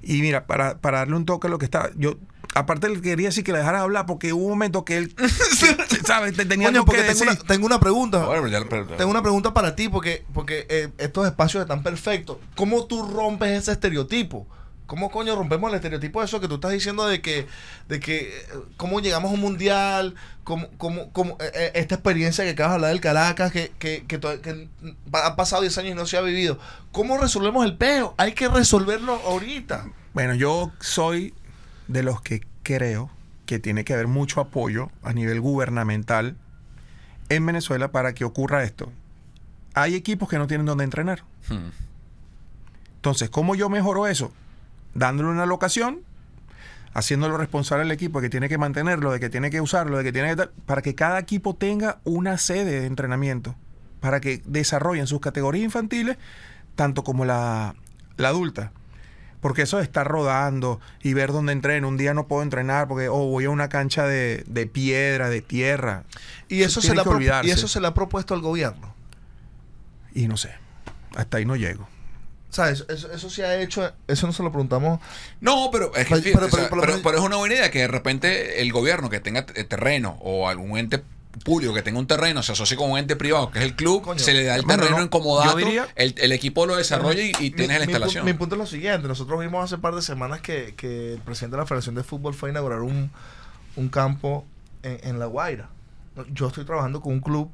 Y mira, para, para darle un toque a lo que está, yo aparte le quería decir que le dejara hablar porque hubo un momento que él, ¿sabes? Te- Tenía Coño, algo que porque tengo decir. una, tengo una pregunta. Bueno, pero ya- pero- Tengo una pregunta para ti, porque, porque eh, estos espacios están perfectos. ¿Cómo tú rompes ese estereotipo? ¿Cómo coño rompemos el estereotipo de eso que tú estás diciendo de que, de que eh, cómo llegamos a un mundial, cómo, cómo, cómo, eh, esta experiencia que acabas de hablar del Caracas, que, que, que, que han pasado 10 años y no se ha vivido? ¿Cómo resolvemos el peo? Hay que resolverlo ahorita. Bueno, yo soy de los que creo que tiene que haber mucho apoyo a nivel gubernamental en Venezuela para que ocurra esto. Hay equipos que no tienen dónde entrenar. Hmm. Entonces, ¿cómo yo mejoro eso? Dándole una locación, haciéndolo responsable al equipo de que tiene que mantenerlo, de que tiene que usarlo, de que tiene que tal, para que cada equipo tenga una sede de entrenamiento, para que desarrollen sus categorías infantiles, tanto como la, la adulta. Porque eso de estar rodando y ver dónde entreno, un día no puedo entrenar porque oh, voy a una cancha de, de piedra, de tierra. Y eso, se olvidarse. y eso se le ha propuesto al gobierno. Y no sé, hasta ahí no llego. ¿Sabes? Eso, eso se ha hecho, eso no se lo preguntamos. No, pero es, que, Pero- fíjate, pero- o sea, pero- pero- pero- pero es una buena idea que de repente el gobierno que tenga terreno o algún ente público que tenga un terreno se asocie con un ente privado que es el club, Coño. se le da el Bueno, terreno no, diría- el, el equipo lo desarrolla y, y tienes la mi instalación. Mi, punto es lo siguiente. Nosotros vimos hace par de semanas que, que el presidente de la Federación de Fútbol fue a inaugurar un, un campo en, en La Guaira. Yo estoy trabajando con un club.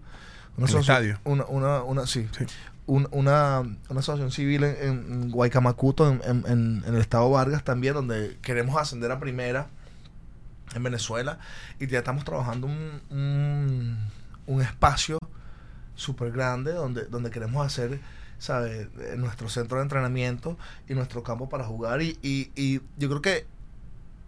Una asoci- estadio. Una, una, una, sí. Sí. Un- una, una asociación civil en, en Guaycamacuto, en, en- en- en el estado Vargas también, donde queremos ascender a primera en Venezuela. Y ya estamos trabajando un, un, espacio súper grande donde, donde queremos hacer, ¿sabes? Eh, Nuestro centro de entrenamiento y nuestro campo para jugar. Y, y, y yo creo que,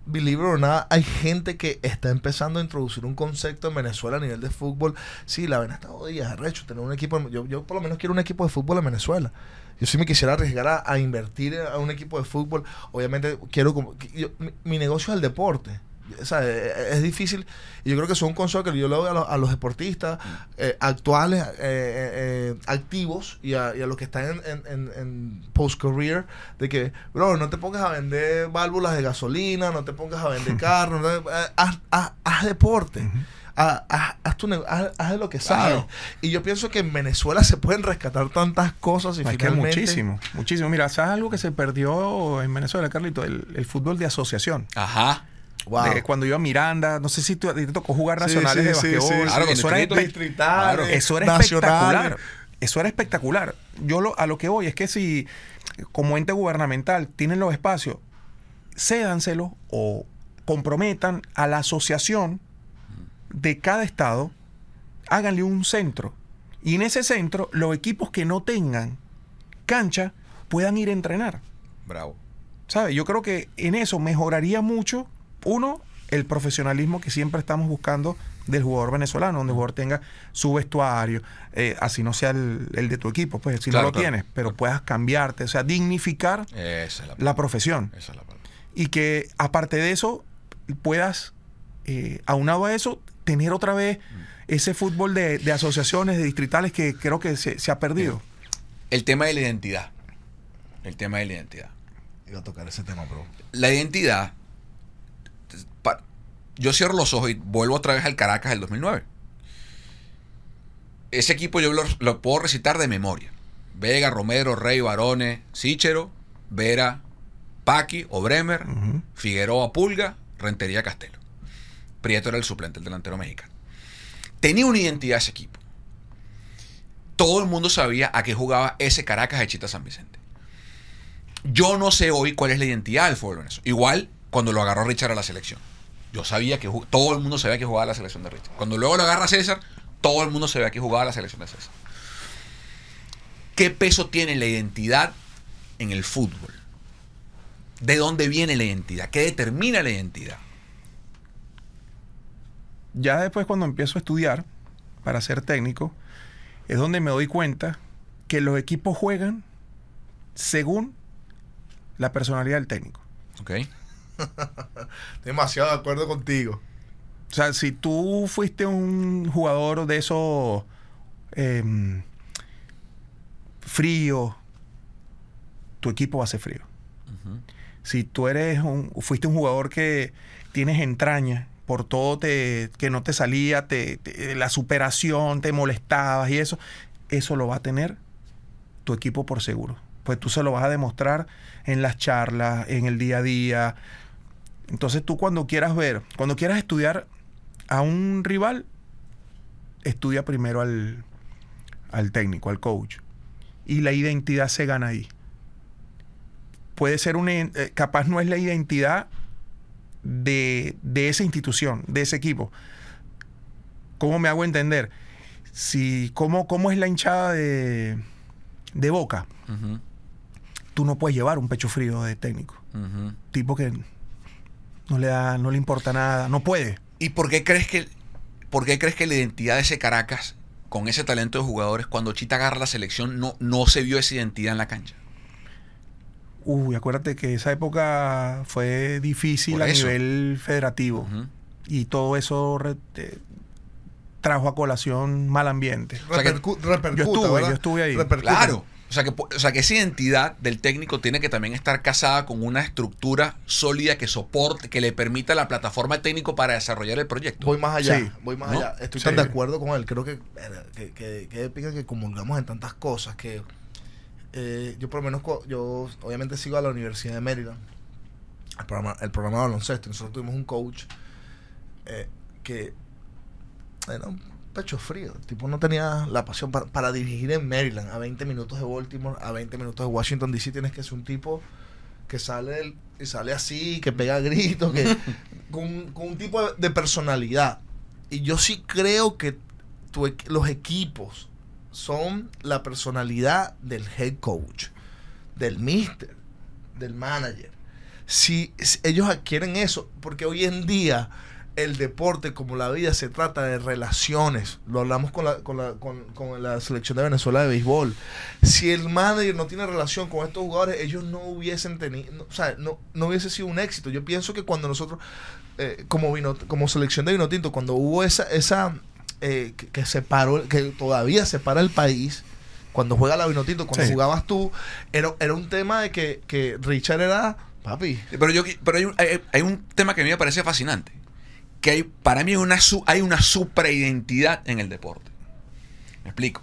believe it or not, hay gente que está empezando a introducir un concepto en Venezuela a nivel de fútbol. Sí, la ven hasta días, arrecho, tener un equipo. Yo, yo por lo menos quiero un equipo de fútbol en Venezuela. Yo sí me quisiera arriesgar a, a invertir a un equipo de fútbol. Obviamente quiero... como- yo- mi, mi negocio es el deporte. O sea, eh, es difícil. Y yo creo que son un consejo que yo le doy a, los- a los deportistas eh, actuales, eh, eh, activos y a, y a los que están en, en- en- en post-career, de que, bro, no te pongas a vender válvulas de gasolina, no te pongas a vender carros, no te- eh, haz, haz- haz deporte. Haz, haz- haz tu nego- haz- haz de lo que sabes. Claro. Y yo pienso que en Venezuela se pueden rescatar tantas cosas y Es que finalmente... muchísimo, muchísimo. Mira, ¿sabes algo que se perdió en Venezuela, Carlito? El, el fútbol de asociación. Ajá. Wow. De cuando iba a Miranda, no sé si tú- te tocó jugar nacionales sí, de basquetbol. sí, Claro, eso, era Claro. eso era nacionales. espectacular. Eso era espectacular. Yo lo, a lo que voy es que si como ente gubernamental tienen los espacios, cédanselo o comprometan a la asociación de cada estado, háganle un centro. Y en ese centro, los equipos que no tengan cancha puedan ir a entrenar. Bravo. ¿Sabes? Yo creo que en eso mejoraría mucho, uno, el profesionalismo que siempre estamos buscando del jugador venezolano, donde el jugador tenga su vestuario, eh, así no sea el, el de tu equipo, pues si Claro, no lo claro. tienes, pero puedas cambiarte, o sea, dignificar Esa es la, la profesión. Esa es la palabra. Y que aparte de eso, puedas, eh, aunado a eso, tener otra vez ese fútbol de, de asociaciones, de distritales que creo que se, se ha perdido. El tema de la identidad. El tema de la identidad. Iba a tocar ese tema, bro. La identidad. Yo cierro los ojos y vuelvo otra vez al Caracas del 2009. Ese equipo yo lo, lo puedo recitar de memoria. Vega, Romero, Rey, Barone, Sichero, Vera, Paqui o Bremer. Figueroa, Pulga, Rentería, Castelo. Prieto era el suplente, el delantero mexicano. Tenía una identidad ese equipo. Todo el mundo sabía a qué jugaba ese Caracas de Chita San Vicente. Yo no sé hoy cuál es la identidad del fútbol venezolano. Igual cuando lo agarró Richard a la selección. Yo sabía que todo el mundo sabía que jugaba la selección de Richard. Cuando luego lo agarra César, todo el mundo sabía que jugaba la selección de César. ¿Qué peso tiene la identidad en el fútbol? ¿De dónde viene la identidad? ¿Qué determina la identidad? Ya después cuando empiezo a estudiar para ser técnico, es donde me doy cuenta que los equipos juegan según la personalidad del técnico. ¿Ok? Demasiado de acuerdo contigo. O sea, si tú fuiste un jugador de esos em, frío, tu equipo va a ser frío. Si tú eres un, fuiste un jugador que tienes entraña, por todo te, que no te salía, te, te- la superación, te molestabas y eso, eso lo va a tener tu equipo por seguro. Pues tú se lo vas a demostrar en las charlas, en el día a día. Entonces tú cuando quieras ver, cuando quieras estudiar a un rival, estudia primero al, al técnico, al coach. Y la identidad se gana ahí. Puede ser una, eh, capaz no es la identidad de, de esa institución, de ese equipo. ¿Cómo me hago entender? Si, ¿cómo, ¿Cómo es la hinchada de, de boca? Tú no puedes llevar un pecho frío de técnico. Tipo que no le da, no le importa nada, no puede. ¿Y por qué crees que por qué crees que la identidad de ese Caracas, con ese talento de jugadores, cuando Chita agarra la selección, no, no se vio esa identidad en la cancha? Uy, acuérdate que esa época fue difícil a nivel federativo. Y todo eso re- eh, trajo a colación mal ambiente. O sea que- Repercu- repercuta, Yo estuve, yo estuve ahí. Repercute. Claro. O sea, que, o sea, que esa identidad del técnico tiene que también estar casada con una estructura sólida que soporte, que le permita la plataforma al técnico para desarrollar el proyecto. Voy más allá, Sí. voy más ¿No? allá. Estoy Sí. tan de acuerdo con él. Creo que que, que, que que comulgamos en tantas cosas que eh, yo por lo menos yo obviamente sigo a la Universidad de Maryland, el programa, el programa de baloncesto. Nosotros tuvimos un coach eh, que era un pecho frío. El tipo no tenía la pasión para, para dirigir en Maryland, a 20 minutos de Baltimore, a 20 minutos de Washington DC. Tienes que ser un tipo que sale del- y sale así, que pega gritos, que con, con un tipo de, de personalidad. Y yo sí creo que tu los equipos son la personalidad del head coach, del mister, del manager. Si, si ellos adquieren eso, porque hoy en día el deporte como la vida se trata de relaciones. Lo hablamos con la, con la, con, con la selección de Venezuela de béisbol. Si el manager no tiene relación con estos jugadores, ellos no hubiesen tenido, no, o sea, no, no hubiese sido un éxito. Yo pienso que cuando nosotros, eh, como, vino, como selección de Vinotinto, cuando hubo esa, esa eh, que, que separó, que todavía separa el país, cuando juega la Vinotinto, cuando Sí. jugabas tú, era, era un tema de que, que Richard era, papi, Pero, yo, pero hay, un, hay, hay un tema que a mí me parece fascinante. Que hay, para mí una, hay una supraidentidad en el deporte. Me explico.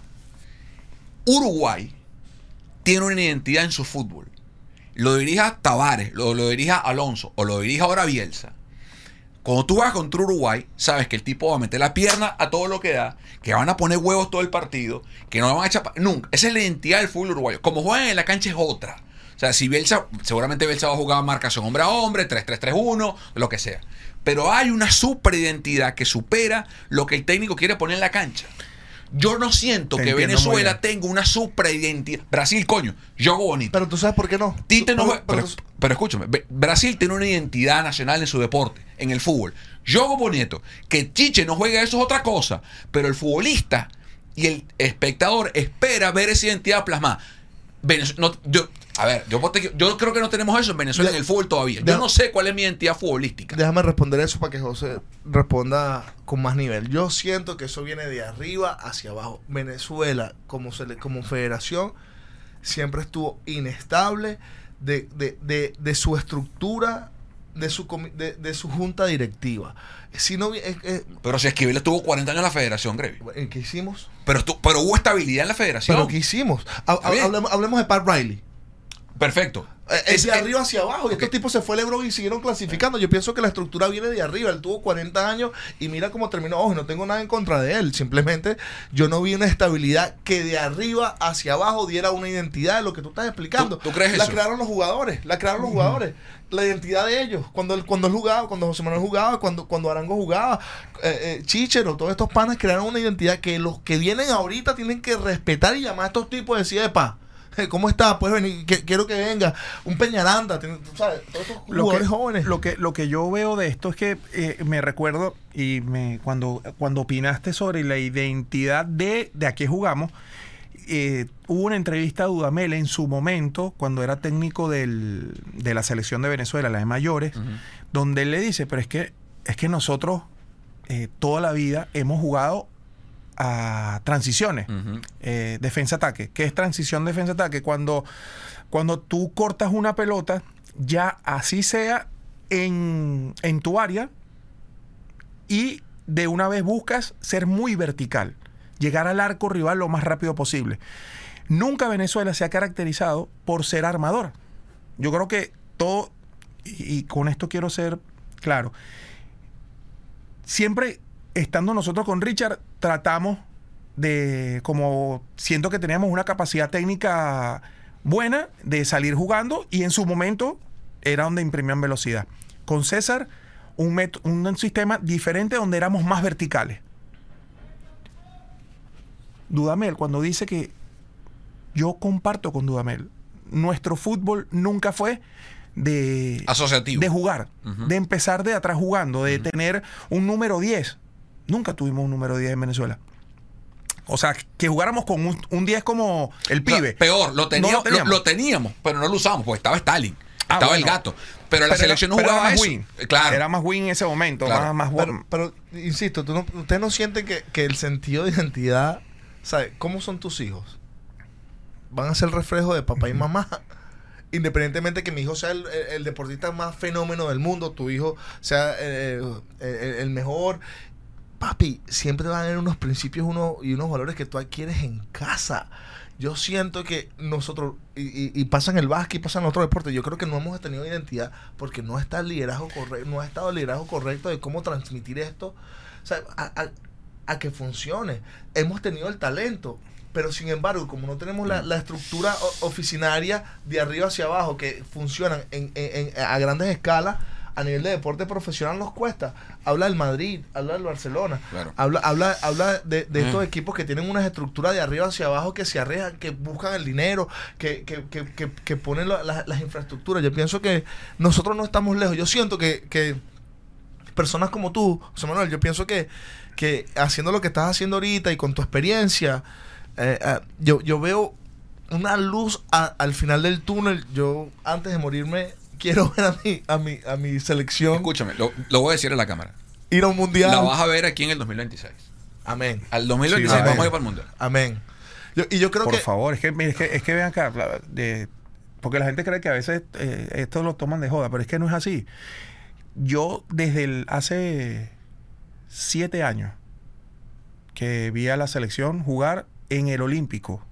Uruguay tiene una identidad en su fútbol. Lo dirija Tavares, lo, lo dirija Alonso o lo dirija ahora Bielsa. Cuando tú vas contra Uruguay, sabes que el tipo va a meter la pierna a todo lo que da, que van a poner huevos todo el partido, que no van a echar... Nunca. Esa es la identidad del fútbol uruguayo. Como juegan en la cancha es otra. O sea, si Bielsa, seguramente Bielsa va a jugar marcación hombre a hombre, 3-3-3-1, lo que sea. Pero hay una superidentidad que supera lo que el técnico quiere poner en la cancha. Yo no siento Te que Venezuela tenga una superidentidad. Brasil, coño, juego bonito. pero tú sabes por qué no. Tite no pero- pero, escúchame, Brasil tiene una identidad nacional en su deporte, en el fútbol. Jogo bonito, que Chiche no juega eso es otra cosa, pero el futbolista y el espectador espera ver esa identidad plasmada. No, yo, a ver, yo, yo creo que no tenemos eso en Venezuela De- en el fútbol todavía. de- Yo no sé cuál es mi identidad futbolística. Déjame responder eso para que José responda con más nivel. Yo siento que eso viene de arriba hacia abajo. Venezuela, como, se le- como federación, siempre estuvo inestable de, de- de- de su estructura, de su, de, de su junta directiva. Si no, vi- es- es- Pero si Esquivel estuvo 40 años en la federación, Grevi. ¿qué hicimos? Pero, hubo estabilidad en la federación. ¿Pero qué hicimos? Ha- hablemos, hablemos de Pat Riley. Perfecto. Eh, Es de eh, arriba hacia abajo. Y estos tipos se fue LeBron y siguieron clasificando. Yo pienso que la estructura viene de arriba. Él tuvo 40 años y mira cómo terminó. Ojo, y no tengo nada en contra de él. Simplemente yo no vi una estabilidad que de arriba hacia abajo diera una identidad de lo que tú estás explicando. ¿Tú- tú crees la eso? crearon los jugadores. La crearon los jugadores. La identidad de ellos. Cuando él, cuando él jugaba, cuando José Manuel jugaba, cuando, cuando Arango jugaba, eh, eh, Chichero, todos estos panas crearon una identidad que los que vienen ahorita tienen que respetar y llamar a estos tipos y decir, epa. ¿Cómo está? Pues venir, que- quiero que venga. Un Peñaranda, sabes, todos estos Lo jugadores que, jóvenes. Lo que, lo que yo veo de esto es que eh, me recuerdo y me cuando, cuando opinaste sobre la identidad de, de a qué jugamos, eh, hubo una entrevista a Dudamel en su momento, cuando era técnico del- de la selección de Venezuela, la de mayores, donde él le dice, pero es que, es que nosotros eh, toda la vida hemos jugado a transiciones eh, defensa-ataque. ¿Qué es transición defensa-ataque? Cuando, cuando tú cortas una pelota, ya así sea en, en tu área, y de una vez buscas ser muy vertical, llegar al arco rival lo más rápido posible. Nunca Venezuela se ha caracterizado por ser armador. Yo creo que todo, y, y con esto quiero ser claro, siempre estando nosotros con Richard, tratamos de, como siento que teníamos una capacidad técnica buena de salir jugando y en su momento era donde imprimían velocidad. Con César, un, met- un sistema diferente donde éramos más verticales. Dudamel, cuando dice que yo comparto con Dudamel, nuestro fútbol nunca fue de, Asociativo. de jugar, de empezar de atrás jugando, de tener un número 10. Nunca tuvimos un número 10 en Venezuela. O sea, que jugáramos con un, un 10 como el pibe. No, peor, lo teníamos, No lo teníamos. Lo, lo teníamos, pero no lo usamos, porque estaba Stalin, Ah, estaba el gato. Pero la Pero selección no pero era jugaba más eso. win. Claro. Era más win en ese momento. Claro. Más, más Pero, pero, insisto, ¿tú no, ¿ustedes no sienten que, que el sentido de identidad, ¿sabes? ¿Cómo son tus hijos? Van a ser reflejo de papá y mamá. Independientemente que mi hijo sea el, el- el deportista más fenómeno del mundo, tu hijo sea eh, eh, el, mejor. Papi, siempre van a haber unos principios y unos valores que tú adquieres en casa. Yo siento que nosotros, y, y, y el básquet y pasa en otros deportes, yo creo que no hemos tenido identidad porque no está el liderazgo correcto, no ha estado el liderazgo correcto de cómo transmitir esto o sea, a, a- a que funcione. Hemos tenido el talento, pero sin embargo, como no tenemos la, la estructura oficinaria de arriba hacia abajo que funcionan en, en- en- a grandes escalas, a nivel de deporte profesional nos cuesta. Habla del Madrid, habla del Barcelona, Claro. habla, habla, habla de, de estos Mm. equipos que tienen unas estructuras de arriba hacia abajo que se arriesgan, que buscan el dinero, que, que, que, que, que ponen la- la- las infraestructuras. Yo pienso que nosotros no estamos lejos. Yo siento que, que personas como tú, José Manuel, yo pienso que, que haciendo lo que estás haciendo ahorita y con tu experiencia, eh, eh, yo, yo veo una luz a- al final del túnel. Yo, antes de morirme, quiero ver a mi, a mi, a mi selección Escúchame, lo, lo voy a decir en la cámara. ir a un mundial. La vas a ver aquí en el 2026. Amén. Al 2026 Sí, va a vamos a ir para el mundial. Amén. Yo- y yo creo Por que. favor, es que, mire, es que, es que vean acá, la- de- porque la gente cree que a veces eh, esto lo toman de joda, pero es que no es así. Yo desde el, hace siete años que vi a la selección jugar en el Olímpico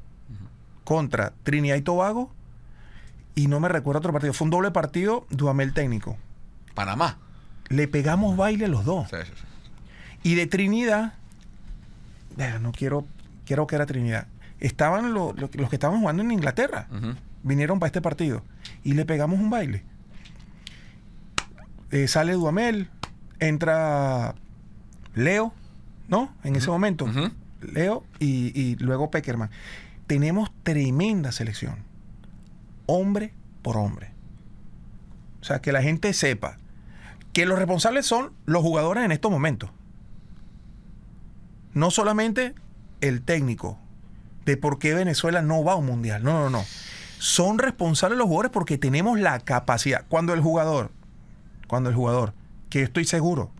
contra Trinidad y Tobago y no me recuerdo otro partido. Fue un doble partido, Duamel técnico. Panamá. Le pegamos baile a los dos. Sí, sí, sí. Y de Trinidad, no quiero, quiero que era Trinidad. Estaban lo- lo- los que estaban jugando en Inglaterra. Vinieron para este partido. Y le pegamos un baile. Eh, sale Duamel, entra Leo, ¿no? En ese momento. Leo y, y luego Peckerman. Tenemos tremenda selección. Hombre por hombre. O sea, que la gente sepa que los responsables son los jugadores en estos momentos. No solamente el técnico de por qué Venezuela no va a un mundial. No, no, no. Son responsables los jugadores porque tenemos la capacidad. Cuando el jugador, cuando el jugador, que estoy seguro,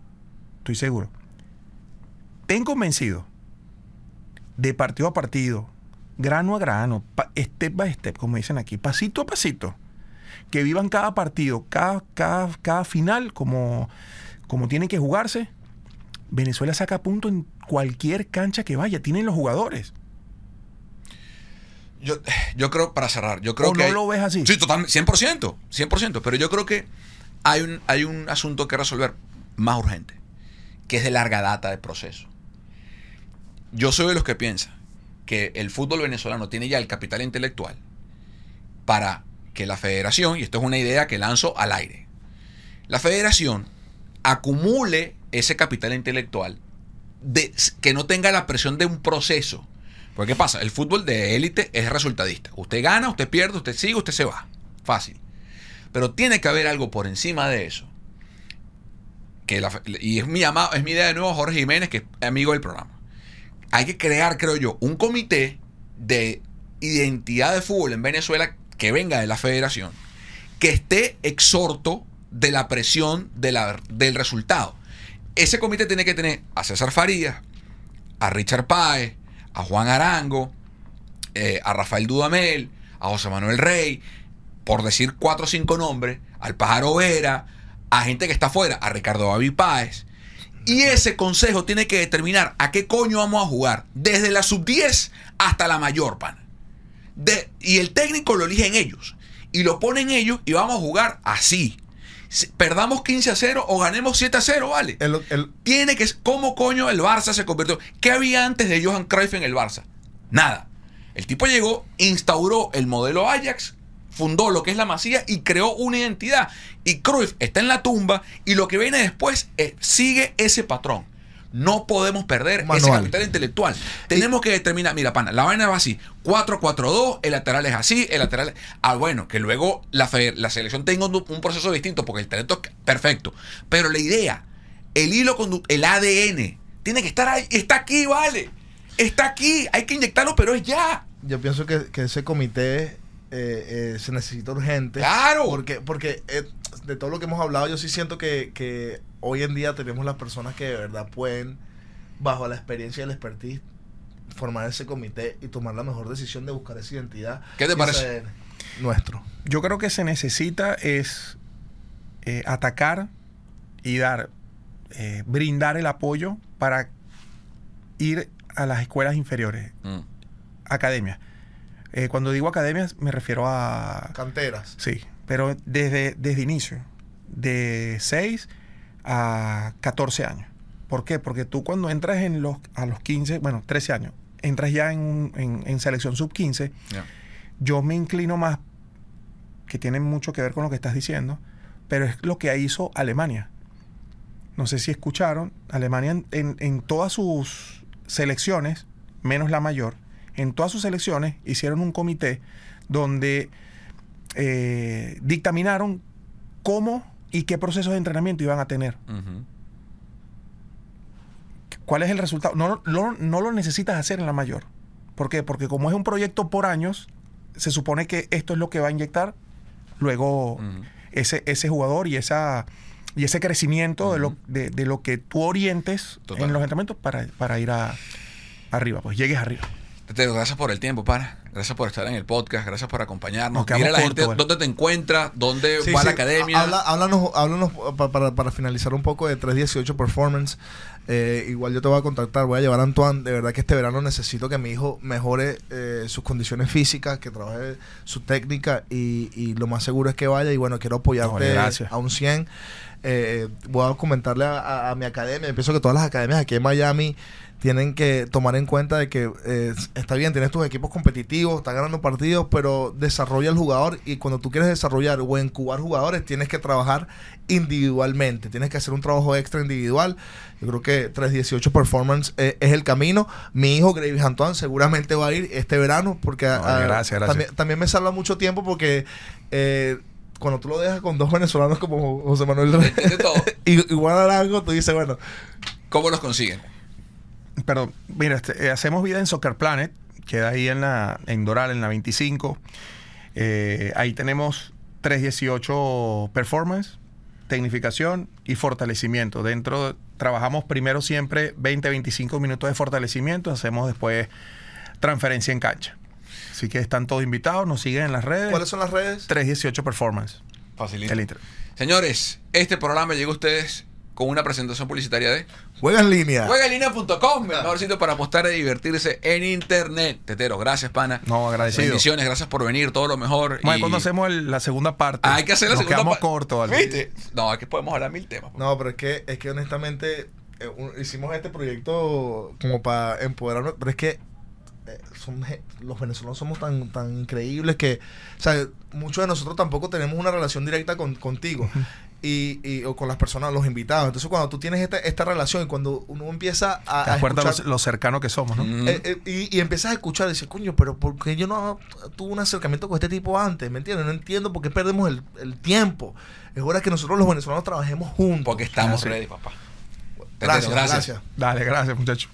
estoy seguro, ten convencido de partido a partido, grano a grano, step by step, como dicen aquí, pasito a pasito, que vivan cada partido, cada, cada, cada final como, como tienen que jugarse. Venezuela saca punto en cualquier cancha que vaya, tienen los jugadores. Yo, yo creo, para cerrar, yo creo ¿O que. no hay- lo ves así? Sí, totalmente, 100%, 100%. Pero yo creo que hay un, hay un asunto que resolver más urgente, que es de larga data de proceso. Yo soy de los que piensan que el fútbol venezolano tiene ya el capital intelectual para que la federación, y esto es una idea que lanzo al aire, la federación acumule ese capital intelectual de, que no tenga la presión de un proceso. Porque ¿qué pasa? El fútbol de élite es resultadista. Usted gana, usted pierde, usted sigue, usted se va. Fácil. Pero tiene que haber algo por encima de eso. Que la- y es mi, llamado, es mi idea de nuevo, Jorge Jiménez, que es amigo del programa. Hay que crear, creo yo, un comité de identidad de fútbol en Venezuela que venga de la federación, que esté exhorto de la presión de la- del resultado. Ese comité tiene que tener a César Farías, a Richard Páez, a Juan Arango, eh, a Rafael Dudamel, a José Manuel Rey, por decir cuatro o cinco nombres, al Pájaro Vera, a gente que está afuera, a Ricardo Babi Páez. Y ese consejo tiene que determinar a qué coño vamos a jugar, desde la sub 10 hasta la mayor, pana. De- y el técnico lo eligen ellos. Y lo ponen ellos y vamos a jugar así. Perdamos 15 a 0 o ganemos 7 a 0, ¿vale? el- el- tiene que cómo coño el Barça se convirtió. ¿Qué había antes de Johan Cruyff en el Barça? Nada. El tipo llegó, instauró el modelo Ajax, fundó lo que es la Masía y creó una identidad. Y Cruyff está en la tumba y lo que viene después eh, sigue ese patrón. No podemos perder ese capital intelectual. Tenemos que determinar, mira, pana, la vaina va así: 4-4-2, el lateral es así, el lateral. Ah, bueno, que luego la, fe- la selección tenga un, un proceso distinto porque el talento es perfecto. Pero la idea, el hilo condu- el ADN, tiene que estar ahí, está aquí, vale. está aquí, hay que inyectarlo, pero es ya. Yo pienso que, que ese comité eh, eh, se necesita urgente. Claro. Porque, porque eh, de todo lo que hemos hablado, yo sí siento que, que hoy en día tenemos las personas que de verdad pueden, bajo la experiencia y el expertise, formar ese comité y tomar la mejor decisión de buscar esa identidad. ¿Qué te parece? Nuestro. Yo creo que se necesita es eh, atacar y dar, eh, brindar el apoyo para ir a las escuelas inferiores, Mm. academias. Eh, cuando digo academias me refiero a... Canteras. Sí, pero desde, desde inicio, de 6 a 14 años. ¿Por qué? Porque tú cuando entras en los, a los 15, bueno, 13 años, entras ya en, en- en selección sub 15, Ya. yo me inclino más, que tiene mucho que ver con lo que estás diciendo, pero es lo que hizo Alemania. No sé si escucharon, Alemania en- en todas sus selecciones, menos la mayor, en todas sus selecciones hicieron un comité donde eh, dictaminaron cómo y qué procesos de entrenamiento iban a tener. ¿Cuál es el resultado? No, no, no lo necesitas hacer en la mayor. ¿Por qué? Porque como es un proyecto por años, se supone que esto es lo que va a inyectar luego ese, ese jugador y esa y ese crecimiento de, lo, Ujú. de, de lo que tú orientes Total. en los entrenamientos para, para ir a, arriba, pues llegues arriba. Tetero, gracias por el tiempo, pana. Gracias por estar en el podcast, gracias por acompañarnos. Nos quedamos Dile a la gente cortos, ¿vale? dónde te encuentras, dónde Sí, va sí. la academia. Habla- háblanos, háblanos pa- para, para finalizar un poco de 318 Performance. Eh, igual yo te voy a contactar, voy a llevar a Antoine. De verdad que este verano necesito que mi hijo mejore eh, sus condiciones físicas, que trabaje su técnica y, y lo más seguro es que vaya. Y bueno, quiero apoyarte No, a un 100. Eh, voy a comentarle a, a- a mi academia. Yo pienso que todas las academias aquí en Miami tienen que tomar en cuenta de que eh, está bien, tienes tus equipos competitivos, estás ganando partidos, pero desarrolla el jugador y cuando tú quieres desarrollar o incubar jugadores, tienes que trabajar individualmente, tienes que hacer un trabajo extra individual. Yo creo que 318 Performance eh, es el camino. Mi hijo, Gravis Antoine, seguramente va a ir este verano porque No, gracias, gracias. También, también me salva mucho tiempo porque... eh, cuando tú lo dejas con dos venezolanos como José Manuel Reyes y Juan Arango, tú dices, bueno, ¿Cómo los consiguen? Pero mira, este, eh, hacemos vida en Soccer Planet, queda ahí en la en Doral, en la 25. Eh, ahí tenemos 318 performance, tecnificación y fortalecimiento. Dentro trabajamos primero siempre 20-25 minutos de fortalecimiento, hacemos después transferencia en cancha. Así que están todos invitados, nos siguen en las redes. ¿cuáles son las redes? 318 performance. Facilito. Señores, este programa llega a ustedes con una presentación publicitaria de Juega en línea. juegaenlinea.com, el mejor sitio para apostar y divertirse en internet. Tetero, gracias, pana. No, agradecido. Bendiciones, gracias por venir, todo lo mejor. Bueno, y- cuando hacemos el- la segunda parte. Ah, hay que hacer la nos segunda quedamos pa- cortos. ¿vale? ¿Viste? No, aquí podemos hablar mil temas. pues. No, pero es que, es que honestamente eh, un- hicimos este proyecto como para empoderarnos, pero es que eh, son los venezolanos somos tan, tan increíbles que, o sea, muchos de nosotros tampoco tenemos una relación directa con, contigo. Y, y- o con las personas, los invitados. Entonces, cuando tú tienes esta, esta relación y cuando uno empieza a, Te acuerdas lo, lo cercano que somos, ¿no? Mm. Eh, eh, y, y empiezas a escuchar y dices, coño, pero ¿por qué yo no tuve un acercamiento con este tipo antes? ¿Me entiendes? No entiendo por qué perdemos el, el tiempo. Es hora que nosotros los venezolanos trabajemos juntos. Porque estamos sí. ready, papá. gracias, Tetero, gracias. Dale, gracias, muchachos.